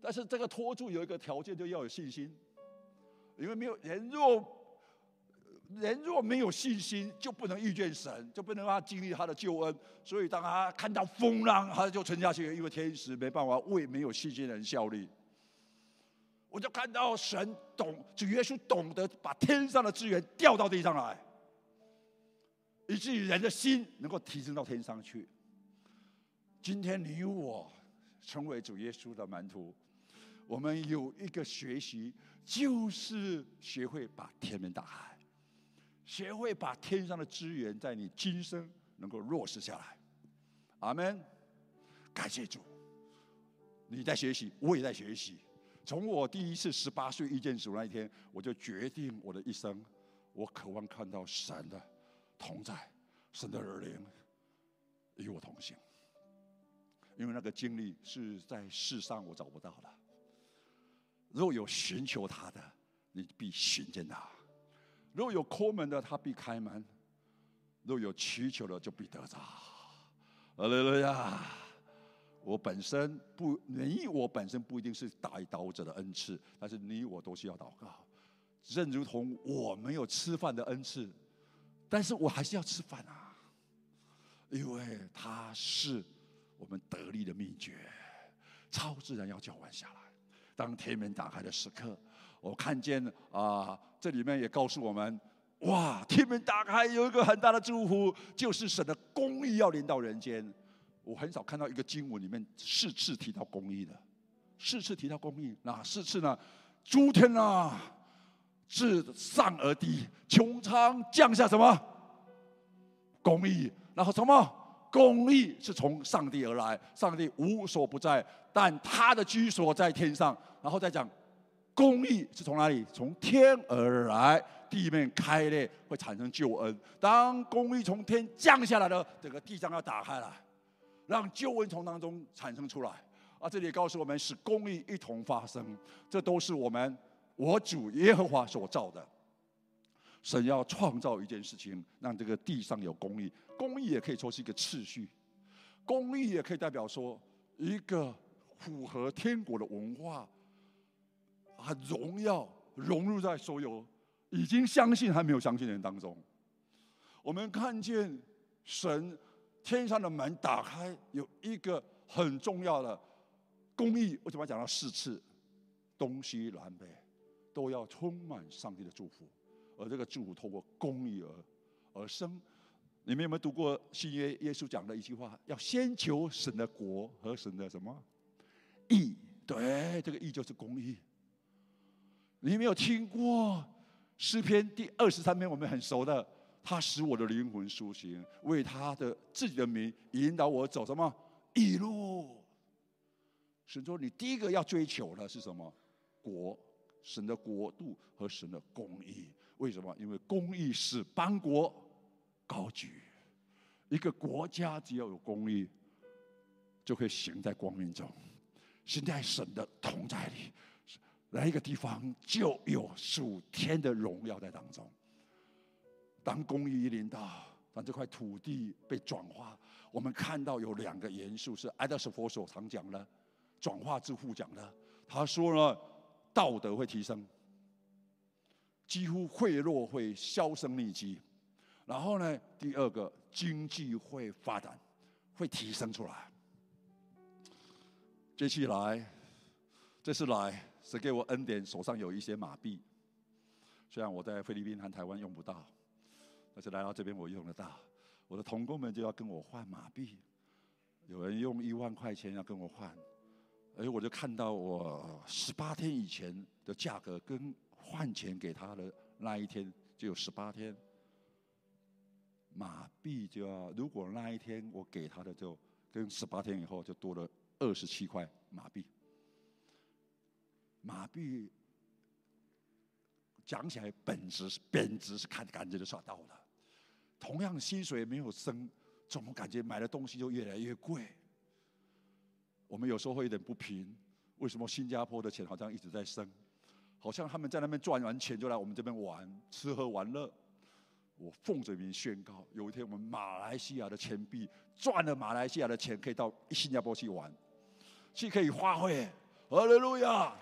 但是这个拖住有一个条件，就要有信心，因为没有人若人若没有信心，就不能遇见神，就不能让他经历他的救恩。所以当他看到风浪，他就沉下去，因为天使没办法为没有信心的人效力。我就看到神懂，主耶稣懂得把天上的资源调到地上来，以至于人的心能够提升到天上去。今天你我成为主耶稣的门徒，我们有一个学习，就是学会把天门打开。学会把天上的资源在你今生能够落实下来，阿门。感谢主，你在学习，我也在学习。从我第一次十八岁遇见主那一天，我就决定我的一生，我渴望看到神的同在，神的儿灵与我同行。因为那个经历是在世上我找不到的。若有寻求他的，你必寻见他。若有抠门的，他必开门；若有祈求的，就必得着。阿门！路亚！我本身不，你我本身不一定是带刀者的恩赐，但是你我都需要祷告。正如同我没有吃饭的恩赐，但是我还是要吃饭啊，因为它是我们得力的秘诀。超自然要浇完下来，当天门打开的时刻。我看见啊，这里面也告诉我们，哇，天门打开有一个很大的祝福，就是神的公义要临到人间。我很少看到一个经文里面四次提到公义的，四次提到公义，哪四次呢？诸天啊，自上而低，穹苍降下什么公义？然后什么公义是从上帝而来，上帝无所不在，但他的居所在天上。然后再讲。公义是从哪里？从天而来，地面开裂会产生救恩。当公义从天降下来了，整个地上要打开了，让救恩从当中产生出来。啊，这里告诉我们，使公义一同发生，这都是我们我主耶和华所造的。神要创造一件事情，让这个地上有公义。公义也可以说是一个次序，公义也可以代表说一个符合天国的文化。很荣耀融入在所有已经相信还没有相信的人当中。我们看见神天上的门打开，有一个很重要的公义。为什么讲到四次？东西南北都要充满上帝的祝福，而这个祝福透过公义而而生。你们有没有读过新约耶稣讲的一句话？要先求神的国和神的什么义？对，这个义就是公义。你没有听过诗篇第二十三篇，我们很熟的。他使我的灵魂苏醒，为他的自己的名引导我走什么一路。神说：“你第一个要追求的是什么？国，神的国度和神的公义。为什么？因为公义是邦国高举。一个国家只要有公义，就可以行在光明中，行在神的同在里。”来一个地方就有属天的荣耀在当中。当公益一临到，当这块土地被转化，我们看到有两个元素是爱德斯佛所常讲的，转化之父讲的。他说呢，道德会提升，几乎贿赂会销声匿迹。然后呢，第二个经济会发展，会提升出来。这次来，这次来。是给我恩典，手上有一些马币。虽然我在菲律宾和台湾用不到，而且来到这边我用得到。我的同工们就要跟我换马币，有人用一万块钱要跟我换，而，我就看到我十八天以前的价格跟换钱给他的那一天就有十八天，马币就要如果那一天我给他的就跟十八天以后就多了二十七块马币。马币讲起来本质是贬值，是看感觉就算到了。同样薪水没有升，怎么感觉买的东西就越来越贵？我们有时候会有点不平，为什么新加坡的钱好像一直在升？好像他们在那边赚完钱就来我们这边玩，吃喝玩乐。我奉着名宣告，有一天我们马来西亚的钱币赚了马来西亚的钱，可以到新加坡去玩，去可以花费。哈利路亚！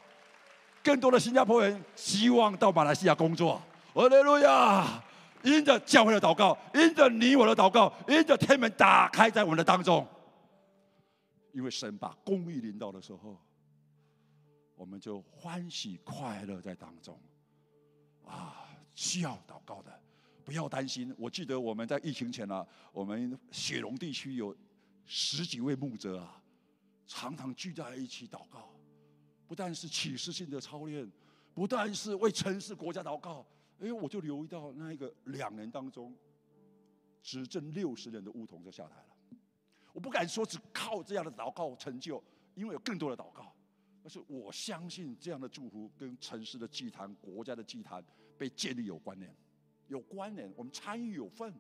更多的新加坡人希望到马来西亚工作，阿门！路亚！因着教会的祷告，因着你我的祷告，因着天门打开在我们的当中。因为神把公义临到的时候，我们就欢喜快乐在当中。啊，需要祷告的，不要担心。我记得我们在疫情前啊，我们雪龙地区有十几位牧者啊，常常聚在一起祷告，不但是启示性的操练，不但是为城市国家祷告。哎，我就留意到那一个两年当中，执政六十年的梧桐就下台了。我不敢说只靠这样的祷告成就，因为有更多的祷告。但是我相信这样的祝福跟城市的祭坛、国家的祭坛被建立有关联，有关联。我们参与有份。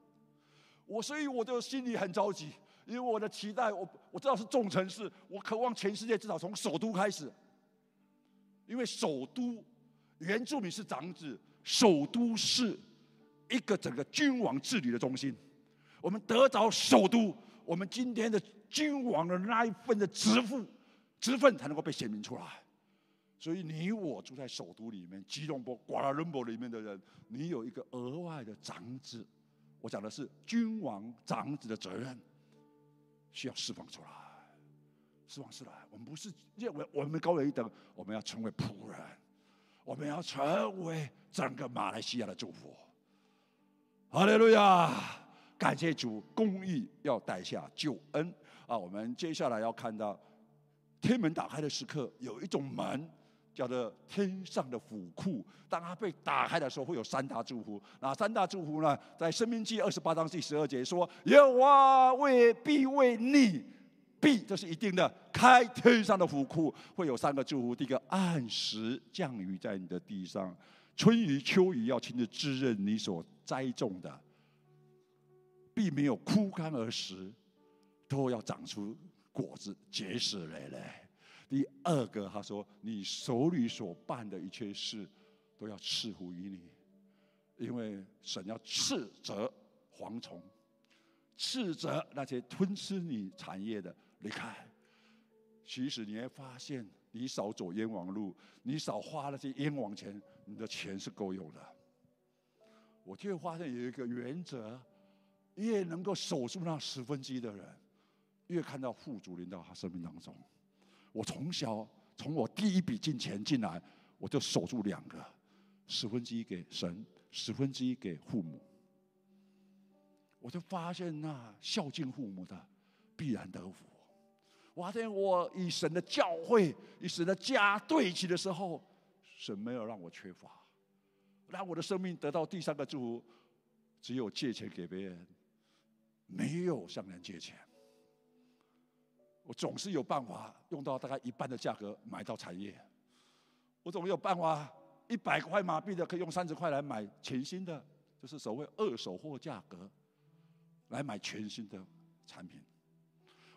我所以我就心里很着急，因为我的期待，我我知道是重城市，我渴望全世界至少从首都开始，因为首都原住民是长子，首都是一个整个君王治理的中心。我们得着首都。我们今天的君王的那一份的职负、职分才能够被显明出来。所以你我住在首都里面，吉隆坡、瓜拉伦博里面的人，你有一个额外的长子。我讲的是君王长子的责任，需要释放出来，释放出来。我们不是认为我们高人一等，我们要成为仆人，我们要成为整个马来西亚的祝福。哈利路亚。感谢主，公义要带下救恩啊！我们接下来要看到天门打开的时刻，有一种门叫做天上的府库。当它被打开的时候，会有三大祝福。那三大祝福呢？在生命记二十八章第十二节说：“耶和华为必为你必，这是一定的。开天上的府库，会有三个祝福。第一个，按时降雨在你的地上，春雨秋雨要亲自滋润你所栽种的。”并没有枯干而死，都要长出果子，结实累累。第二个，他说：“你手里所办的一切事，都要赐福于你，因为神要斥责蝗虫，斥责那些吞吃你产业的离开。其实你会发现，你少走冤枉路，你少花那些冤枉钱，你的钱是够用的。我就会发现有一个原则。”越能够守住那十分之一的人，越看到富足临到他生命当中。我从小从我第一笔进钱进来，我就守住两个，十分之一给神，十分之一给父母。我就发现那孝敬父母的必然得福。我发现我与神的教会、与神的家对齐的时候，神没有让我缺乏，让我的生命得到第三个祝福，只有借钱给别人。没有向人借钱，我总是有办法用到大概一半的价格买到产业。我总有办法一百块马币的可以用三十块来买全新的，就是所谓二手货价格来买全新的产品。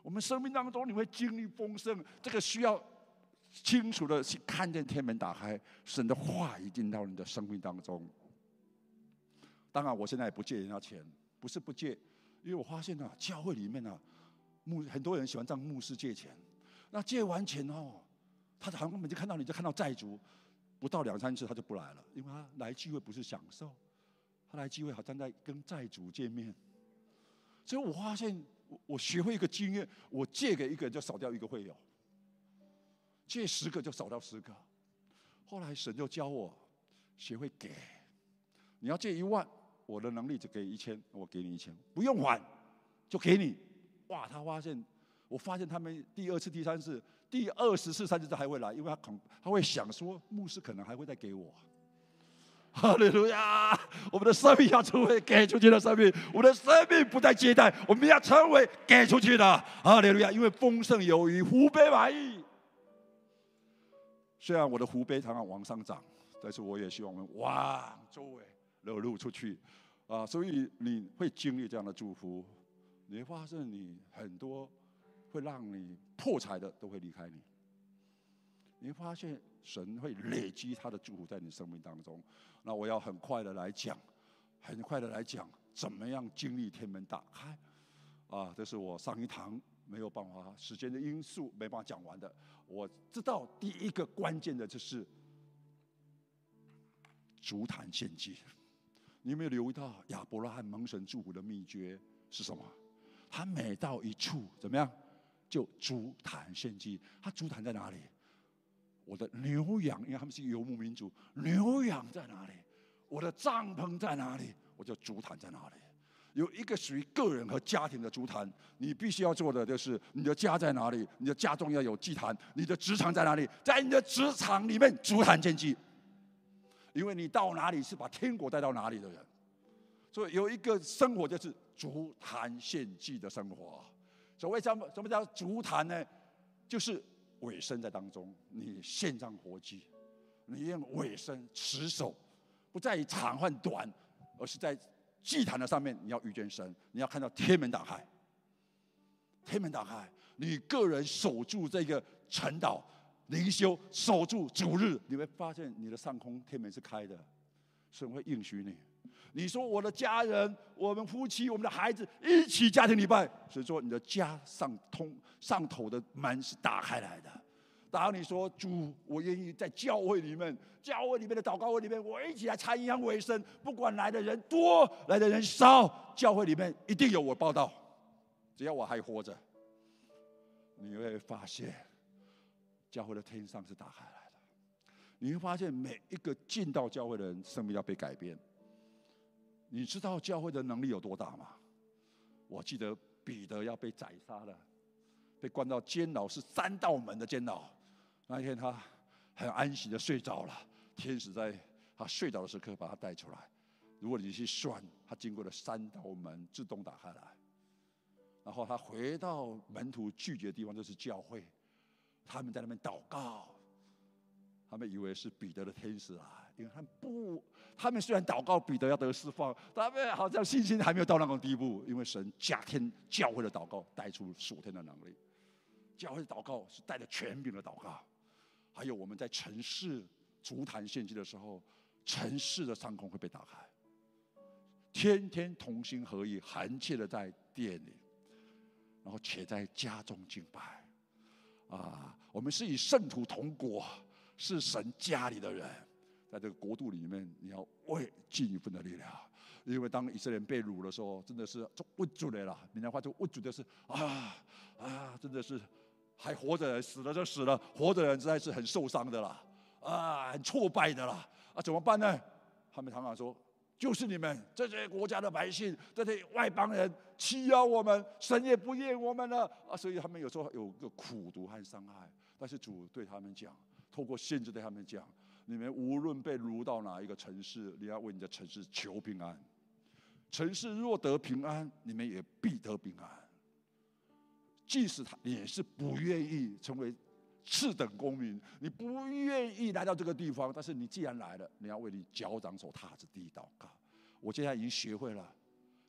我们生命当中你会经历丰盛，这个需要清楚的去看见天门打开，神的话已经到你的生命当中。当然，我现在也不借人家钱，不是不借。因为我发现呢，教会里面呢，牧很多人喜欢向牧师借钱，那借完钱哦，他好像每次看到你就看到债主，不到两三次他就不来了，因为他来聚会不是享受，他来聚会好像在跟债主见面。所以我发现，我我学会一个经验，我借给一个人就少掉一个会友，借十个就少掉十个。后来神就教我学会给，你要借一万。我的能力就给一千，我给你一千，不用还，就给你。哇！他发现，我发现他们第二次、第三次、第二十次、三十次还会来，因为他恐他会想说，牧师可能还会再给我。哈利路亚！我们的生命要成为给出去的生命，我们的生命不再接待，我们要成为给出去的。哈利路亚！因为丰盛有余，湖北满意。虽然我的湖北常常往上涨，但是我也希望我们往周围流露出去。啊，所以你会经历这样的祝福，你会发现你很多会让你破财的都会离开你，你会发现神会累积他的祝福在你生命当中。那我要很快的来讲，很快的来讲，怎么样经历天门打开？啊，这是我上一堂没有办法，时间的因素没办法讲完的。我知道第一个关键的就是足坛献祭。你有没有留意到亚伯拉罕蒙神祝福的秘诀是什么？他每到一处怎么样，就足坛献祭。他足坛在哪里？我的牛羊，因为他们是游牧民族，牛羊在哪里？我的帐篷在哪里？我就竹坛在哪里？有一个属于个人和家庭的竹坛，你必须要做的就是你的家在哪里？你的家中要有祭坛。你的职场在哪里？在你的职场里面竹坛献祭。因为你到哪里是把天国带到哪里的人，所以有一个生活就是竹坛献祭的生活。所谓什么什么叫竹坛呢？就是尾声在当中，你献上活祭，你用尾声持守，不在于长或短，而是在祭坛的上面，你要遇见神，你要看到天门打开，天门打开，你个人守住这个城岛。灵修守住主日，你会发现你的上空天门是开的，神会应许你。你说我的家人，我们夫妻，我们的孩子一起家庭礼拜，所以说你的家上通上头的门是打开来的。当你说主，我愿意在教会里面，教会里面的祷告会里面，我一起来参与为生，不管来的人多，来的人少，教会里面一定有我报道。只要我还活着，你会发现。教会的天上是打开来的，你会发现每一个进到教会的人，生命要被改变。你知道教会的能力有多大吗？我记得彼得要被宰杀了，被关到监牢是三道门的监牢。那一天他很安息的睡着了，天使在他睡着的时刻把他带出来。如果你去算，他经过了三道门自动打开来，然后他回到门徒拒绝的地方，就是教会。他们在那边祷告，他们以为是彼得的天使啊，因为他不，他们虽然祷告彼得要得释放，他们好像信心还没有到那种地步，因为神加天教会的祷告带出属天的能力，教会的祷告是带着权柄的祷告，还有我们在城市足坛献祭的时候，城市的上空会被打开，天天同心合意，含切的在店里，然后且在家中敬拜。啊，我们是以圣徒同国，是神家里的人，在这个国度里面，你要为尽一份的力量。因为当以色列人被掳的时候，真的是就握住了啦。闽南话就握住的是啊啊，真的是还活着，死了就死了，活着人实在是很受伤的啦，啊，很挫败的啦，啊，怎么办呢？他们常常说。就是你们这些国家的百姓，这些外邦人欺压我们，神也不厌我们了啊！所以他们有时候有个苦毒和伤害。但是主对他们讲，透过先知对他们讲：你们无论被掳到哪一个城市，你要为你的城市求平安。城市若得平安，你们也必得平安。即使他也是不愿意成为。次等公民，你不愿意来到这个地方，但是你既然来了，你要为你脚掌所踏之地祷告。我现在已经学会了，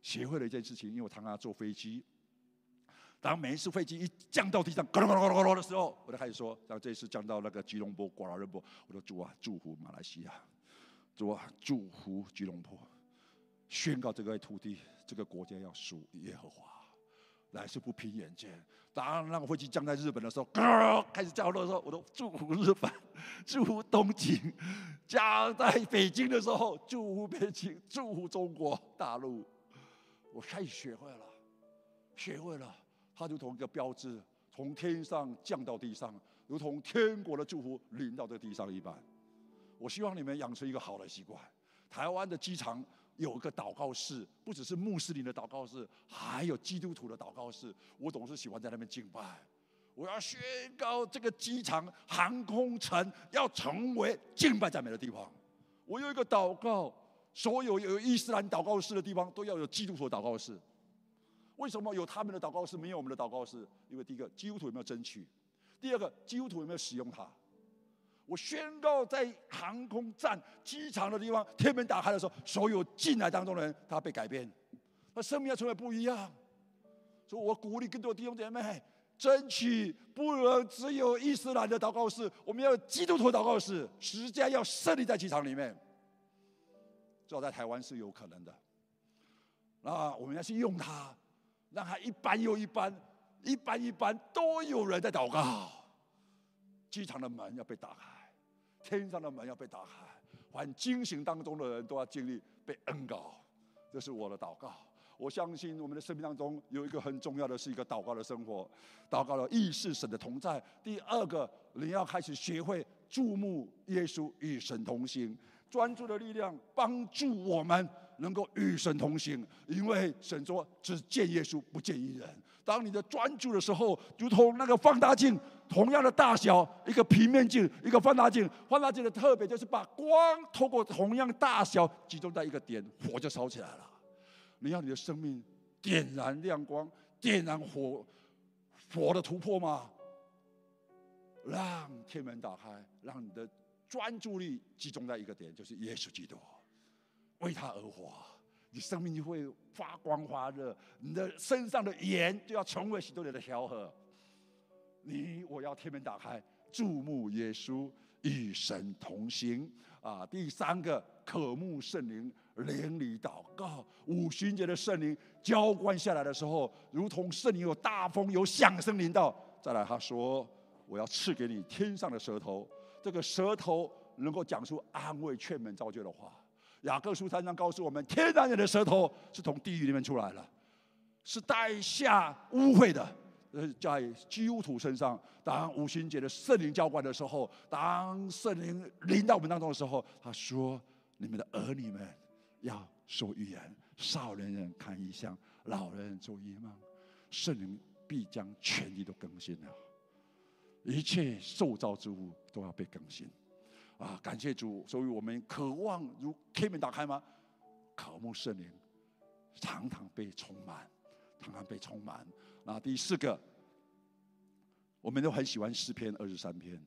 学会了一件事情，因为我常常坐飞机，当每一次飞机一降到地上，咯咯咯咯咯的时候，我就开始说，然后这次降到那个吉隆坡、瓜拉仁波，我说主啊，祝福马来西亚，主啊，祝福吉隆坡，宣告这个土地、这个国家要属耶和华。来是不凭眼见。当那个飞机降在日本的时候，咯开始降落的时候，我都祝福日本，祝福东京；降在北京的时候，祝福北京，祝福中国大陆。我开始学会了，学会了，它如同一个标志，从天上降到地上，如同天国的祝福临到这地上一般。我希望你们养成一个好的习惯。台湾的机场。有一个祷告室，不只是穆斯林的祷告室，还有基督徒的祷告室。我总是喜欢在那边敬拜。我要宣告这个机场、航空城要成为敬拜赞美的地方。我有一个祷告，所有有伊斯兰祷告室的地方都要有基督徒祷告室。为什么有他们的祷告室，没有我们的祷告室？因为第一个，基督徒有没有争取？第二个，基督徒有没有使用它？我宣告，在航空站、机场的地方，天门打开的时候，所有进来当中的人，他被改变，他生命要成为不一样。所以我鼓励更多弟兄姐妹，争取不能只有伊斯兰的祷告室，我们要基督徒祷告室，时间要设立在机场里面。至少在台湾是有可能的。那我们要去用它，让他一般又一般，一般一般都有人在祷告。机场的门要被打开。天上的门要被打开，凡惊醒当中的人都要经历被恩高。这是我的祷告。我相信我们的生命当中有一个很重要的是一个祷告的生活，祷告的意识神的同在。第二个，你要开始学会注目耶稣与神同行，专注的力量帮助我们能够与神同行。因为神说只见耶稣不见一人。当你的专注的时候，如同那个放大镜同样的大小，一个平面镜，一个放大镜。放大镜的特别就是把光透过同样大小集中在一个点，火就烧起来了。你要你的生命点燃亮光，点燃火火的突破吗？让天门打开，让你的专注力集中在一个点，就是耶稣基督，为他而活，你生命就会发光发热，你的身上的盐就要成为许多人的调和。你我要天门打开，注目耶稣，与神同行啊！第三个，渴慕圣灵。连里祷告，五旬节的圣灵浇灌下来的时候，如同圣灵有大风有响声临到。再来，他说：“我要赐给你天上的舌头，这个舌头能够讲出安慰、劝勉、造就的话。”雅各书三章告诉我们，天然人的舌头是从地狱里面出来了，是带下污秽的。呃，在基督徒身上，当五旬节的圣灵浇灌的时候，当圣灵临到我们当中的时候，他说：“你们的儿女们。”要说预言，少年人看异象，老人做异梦，圣灵必将全地都更新了，一切受造之物都要被更新。啊，感谢主！所以我们渴望如天门打开吗？渴慕圣灵，常常被充满，常常被充满。那第四个，我们都很喜欢诗篇二十三篇，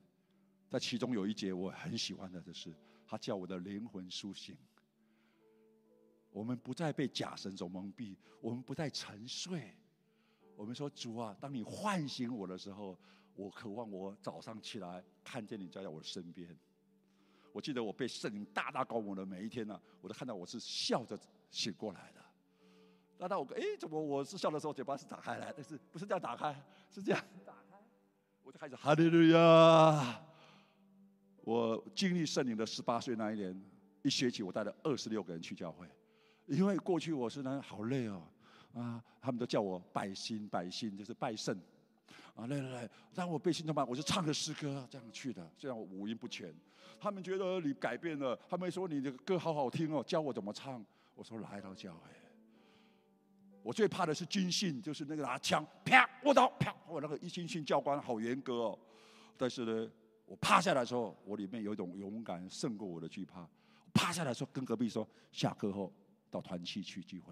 在其中有一节我很喜欢的，就是他叫我的灵魂苏醒。我们不再被假神所蒙蔽，我们不再沉睡。我们说主啊，当你唤醒我的时候，我渴望我早上起来看见你站在我身边。我记得我被圣灵大大高我的每一天呢，我都看到我是笑着醒过来的。那当我哎，怎么我是笑的时候嘴巴是打开来，但是不是这样打开，是这样打开，我就开始哈利路亚。我经历圣灵的十八岁那一年，一学期我带了二十六个人去教会。因为过去我是呢，好累哦，啊，他们都叫我拜新拜新，就是拜圣，啊，来来来，让我背新怎么办？我就唱个诗歌这样去的，这样我五音不全。他们觉得你改变了，他们说你的歌好好听哦，教我怎么唱。我说来到教会，我最怕的是军训，就是那个拿枪啪，我刀啪，我那个一军训教官好严格哦。但是呢，我趴下来的时候，我里面有一种勇敢胜过我的惧怕。趴下来说，跟隔壁说，下课后。到团契去聚会，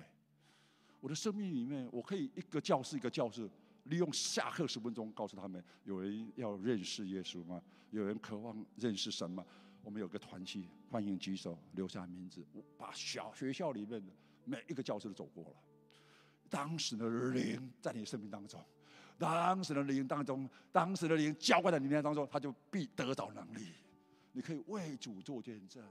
我的生命里面，我可以一个教室一个教室，利用下课十分钟，告诉他们有人要认识耶稣吗？有人渴望认识神吗？我们有个团契，欢迎举手留下名字。我把小学校里面的每一个教室都走过了。当时的灵在你生命当中，当时的灵当中，当时的灵浇灌在你面当中，他就必得到能力。你可以为主做见证。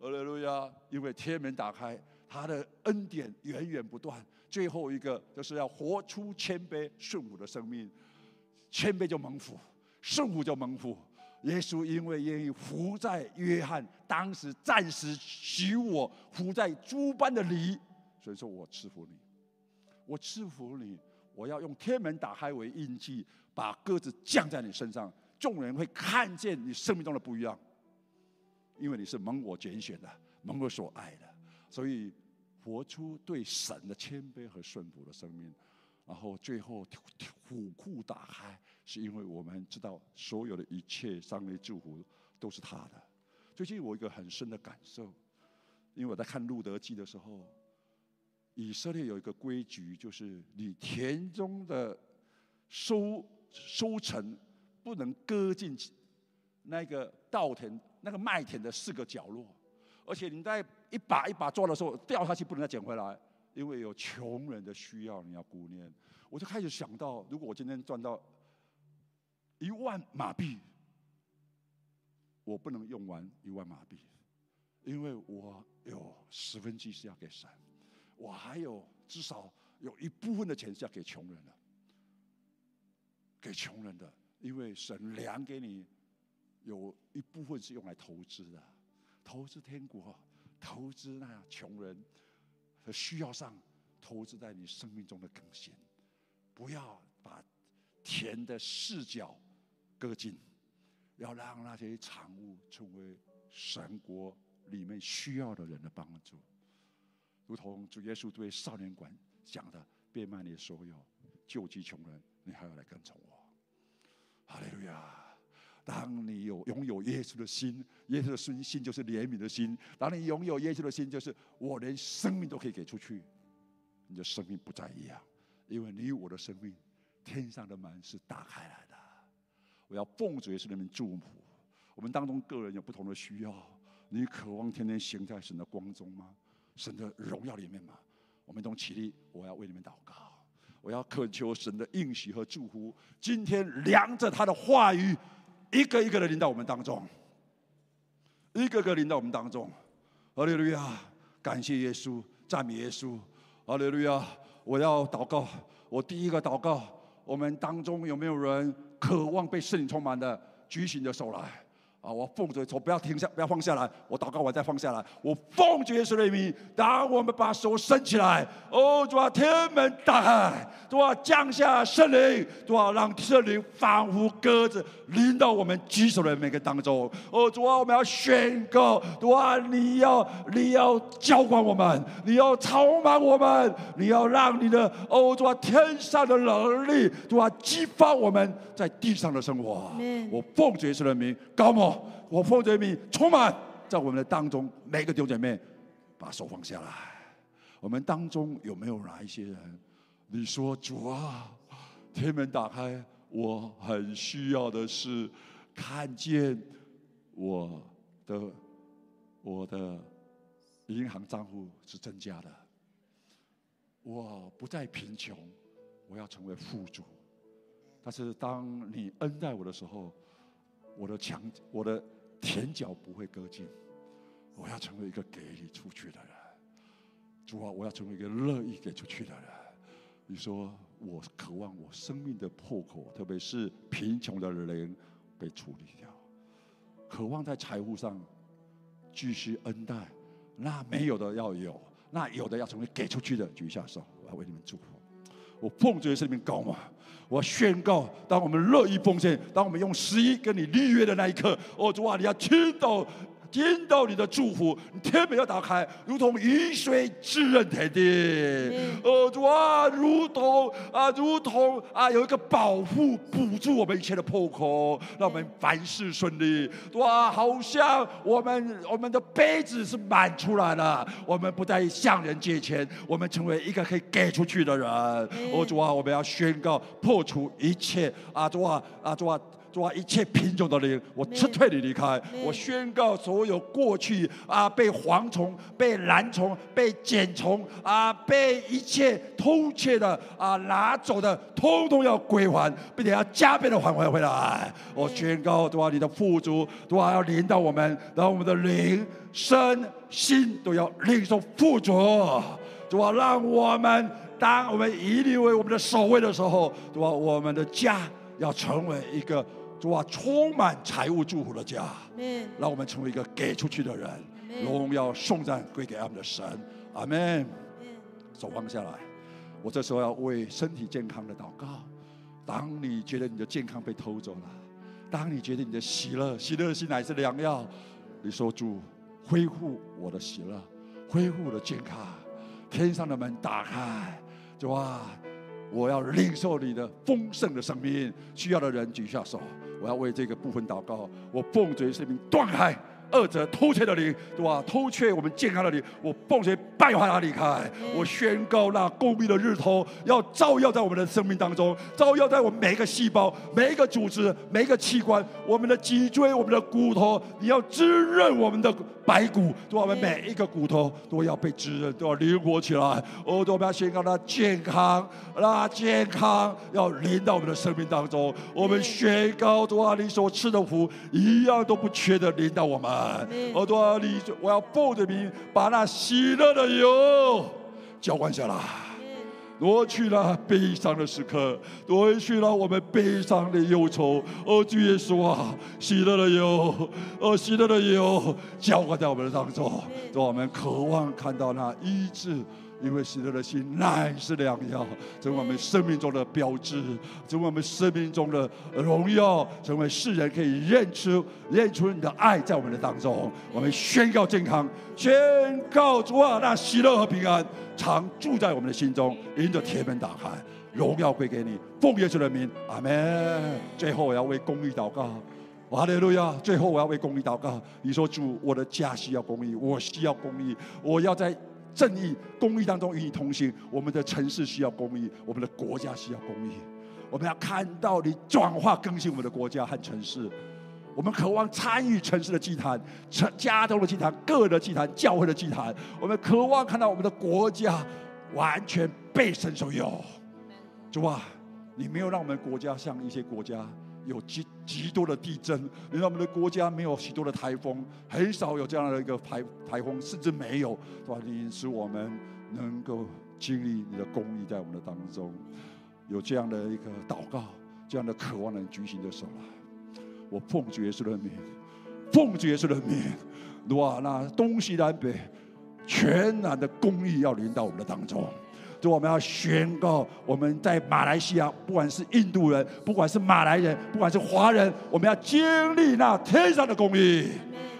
阿门！路亚！因为天门打开，他的恩典源源不断。最后一个就是要活出谦卑顺服的生命，谦卑就蒙福，顺服就蒙福。耶稣因为愿意伏在约翰当时暂时许我伏在诸般的礼，所以说我赐福你，我赐福你，我要用天门打开为印记，把鸽子降在你身上，众人会看见你生命中的不一样。因为你是蒙我拣选的，蒙我所爱的，所以活出对神的谦卑和顺服的生命，然后最后虎库打开，是因为我们知道所有的一切上帝祝福都是他的。最近我一个很深的感受，因为我在看路德记的时候，以色列有一个规矩，就是你田中的收收成不能割进那个稻田。那个麦田的四个角落，而且你在一把一把抓的时候掉下去，不能再捡回来，因为有穷人的需要，你要顾念。我就开始想到，如果我今天赚到一万马币，我不能用完一万马币，因为我有十分之一是要给神，我还有至少有一部分的钱是要给穷人的，给穷人的，因为神粮给你。有一部分是用来投资的，投资天国，投资那穷人和需要上，投资在你生命中的更新。不要把田的视角割尽，要让那些产物成为神国里面需要的人的帮助。如同主耶稣对少年馆讲的：“变卖你所有，救济穷人，你还要来跟从我。”哈利路亚！当你有拥有耶稣的心，耶稣的心心就是怜悯的心。当你拥有耶稣的心，就是我连生命都可以给出去，你的生命不再一样。因为你我的生命，天上的门是打开来的。我要奉主耶稣的名祝福。我们当中个人有不同的需要，你渴望天天行在神的光中吗？神的荣耀里面吗？我们都起立，我要为你们祷告。我要恳求神的应许和祝福，今天量着他的话语，一个一个的领到我们当中，一个个领到我们当中。阿利路亚，感谢耶稣，赞美耶稣。阿利路亚。我要祷告，我第一个祷告，我们当中有没有人渴望被圣灵充满的，举起你的手来。啊！我奉主手，不要停下，不要放下来。我祷告完再放下来。我奉主耶稣的名，当我们把手伸起来，哦，主啊，天门打开，主啊，降下圣灵，主啊，让圣灵仿佛鸽子临到我们举手的每个当中。哦，主啊，我们要宣告，主啊，你要你要浇灌我们，你要充满我们，你要让你的哦，主啊，天上的能力，主啊，激发我们在地上的生活。我奉主耶稣的名，高某。我奉主名充满在我们的当中，每个弟兄姐妹，把手放下来。我们当中有没有哪一些人？你说主啊，天门打开，我很需要的是看见我的我的银行账户是增加的，我不再贫穷，我要成为富足。但是当你恩待我的时候，我的强，我的田脚不会割尽。我要成为一个给你出去的人，主啊，我要成为一个乐意给出去的人。你说我渴望我生命的破口，特别是贫穷的人被处理掉，渴望在财务上继续恩待。那没有的要有，那有的要成为给出去的。举一下手，我要为你们祝福。我奉主的圣名高嘛。我宣告，当我们乐意奉献，当我们用十一跟你立约的那一刻，我主啊，你要听到。听到你的祝福，天门要打开，如同雨水滋润田地。哦，主啊，如同啊，如同啊，有一个保护，补助我们一切的破口，让我们凡事顺利。哇，好像我们我们的杯子是满出来了，我们不再向人借钱，我们成为一个可以给出去的人。哦，主啊，我们要宣告破除一切啊，主啊，啊，主啊。主啊，一切贫穷的灵，我撤退你离开。我宣告，所有过去啊被蝗虫、被蓝虫、被茧虫啊，被一切偷窃的啊拿走的，通通要归还，并且要加倍的还回回来。我宣告，主啊，你的富足，主啊，要临到我们，然后我们的灵、身、心都要领受富足。主啊，让我们当我们以你为我们的守卫的时候，对吧，我们的家要成为一个。主啊，充满财务祝福的家，让我们成为一个给出去的人，荣耀颂赞归给我们的神，阿门。手放下来，我这时候要为身体健康的祷告。当你觉得你的健康被偷走了，当你觉得你的喜乐，喜乐的心乃是良药，你说主恢复我的喜乐，恢复我的健康，天上的门打开，主啊，我要领受你的丰盛的生命。需要的人举下手。我要为这个部分祷告。我奉主圣名断开二者偷窃的灵，对吧？偷窃我们健康的灵，我奉主败坏他离开。我宣告那公义的日头要照耀在我们的生命当中，照耀在我们每一个细胞、每一个组织、每一个器官，我们的脊椎、我们的骨头，你要滋润我们的。白骨，对我们每一个骨头都要被滋润，都要灵活起来。哦，我们要宣告他健康，那健康要临到我们的生命当中。我们宣告，主啊，你所吃的福一样都不缺的临到我们。哦，主啊，你我要奉着名把那喜乐的油浇灌下来。挪去了悲伤的时刻，挪去了我们悲伤的忧愁。哦，主耶稣啊，喜乐的油，哦，喜乐的油浇灌在我们的当中，让我们渴望看到那医治。因为喜乐的心乃是良药，成为我们生命中的标志，成为我们生命中的荣耀，成为世人可以认出、认出你的爱在我们的当中。我们宣告健康，宣告主啊，那喜乐和平安常住在我们的心中。迎着铁门打开，荣耀归给你，奉耶稣的名，阿门。最后我要为公益祷告，哈利路亚。最后我要为公益祷告。你说主，我的家需要公益，我需要公益，我要在。正义、公义当中与你同行。我们的城市需要公义，我们的国家需要公义。我们要看到你转化更新我们的国家和城市。我们渴望参与城市的祭坛、城家中的祭坛、个人的祭坛、教会的祭坛。我们渴望看到我们的国家完全被神所有。主啊，你没有让我们国家像一些国家。有极极多的地震，因为我们的国家没有许多的台风，很少有这样的一个台台风，甚至没有，是吧？你使我们能够经历你的公义在我们的当中，有这样的一个祷告，这样的渴望能举起的手来。我奉主耶稣的名，奉主耶稣的名，哇！那东西南北全然的公义要临到我们的当中。就我们要宣告，我们在马来西亚，不管是印度人，不管是马来人，不管是华人，我们要经历那天上的公义。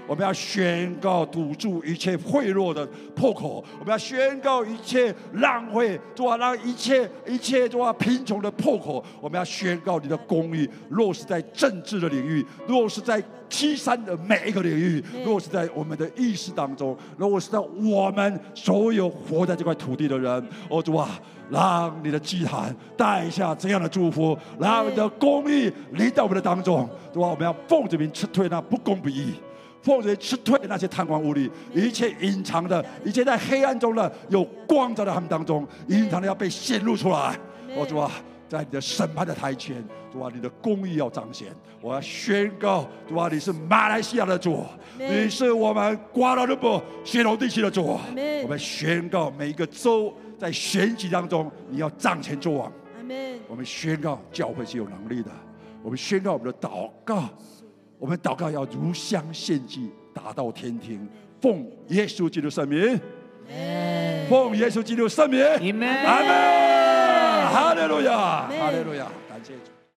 我们要宣告堵住一切贿赂的破口，我们要宣告一切浪费，做啊让一切一切做啊贫穷的破口。我们要宣告你的公义，落实在政治的领域，落实在七三的每一个领域，落实在我们的意识当中，落实在我们所有活在这块土地的人。哦主啊，让你的祭坛带下这样的祝福，让你的公义临到我们的当中。对吧？我们要奉着名撤退那不公不义。奉着撤退那些贪官污吏，一切隐藏的，一切在黑暗中的，有光照在他们当中，隐藏的要被显露出来。我主啊，在你的审判的台前，主啊，你的公义要彰显。我要宣告，主啊，你是马来西亚的主，你是我们瓜拉鲁布血龙地区的主。我们宣告每一个州在选举当中，你要掌权作王。我们宣告教会是有能力的。我们宣告我们的祷告。我们祷告要如香献祭，达到天庭。奉耶稣基督圣名，奉耶稣基督圣名，阿门，哈利路亚，哈利路亚。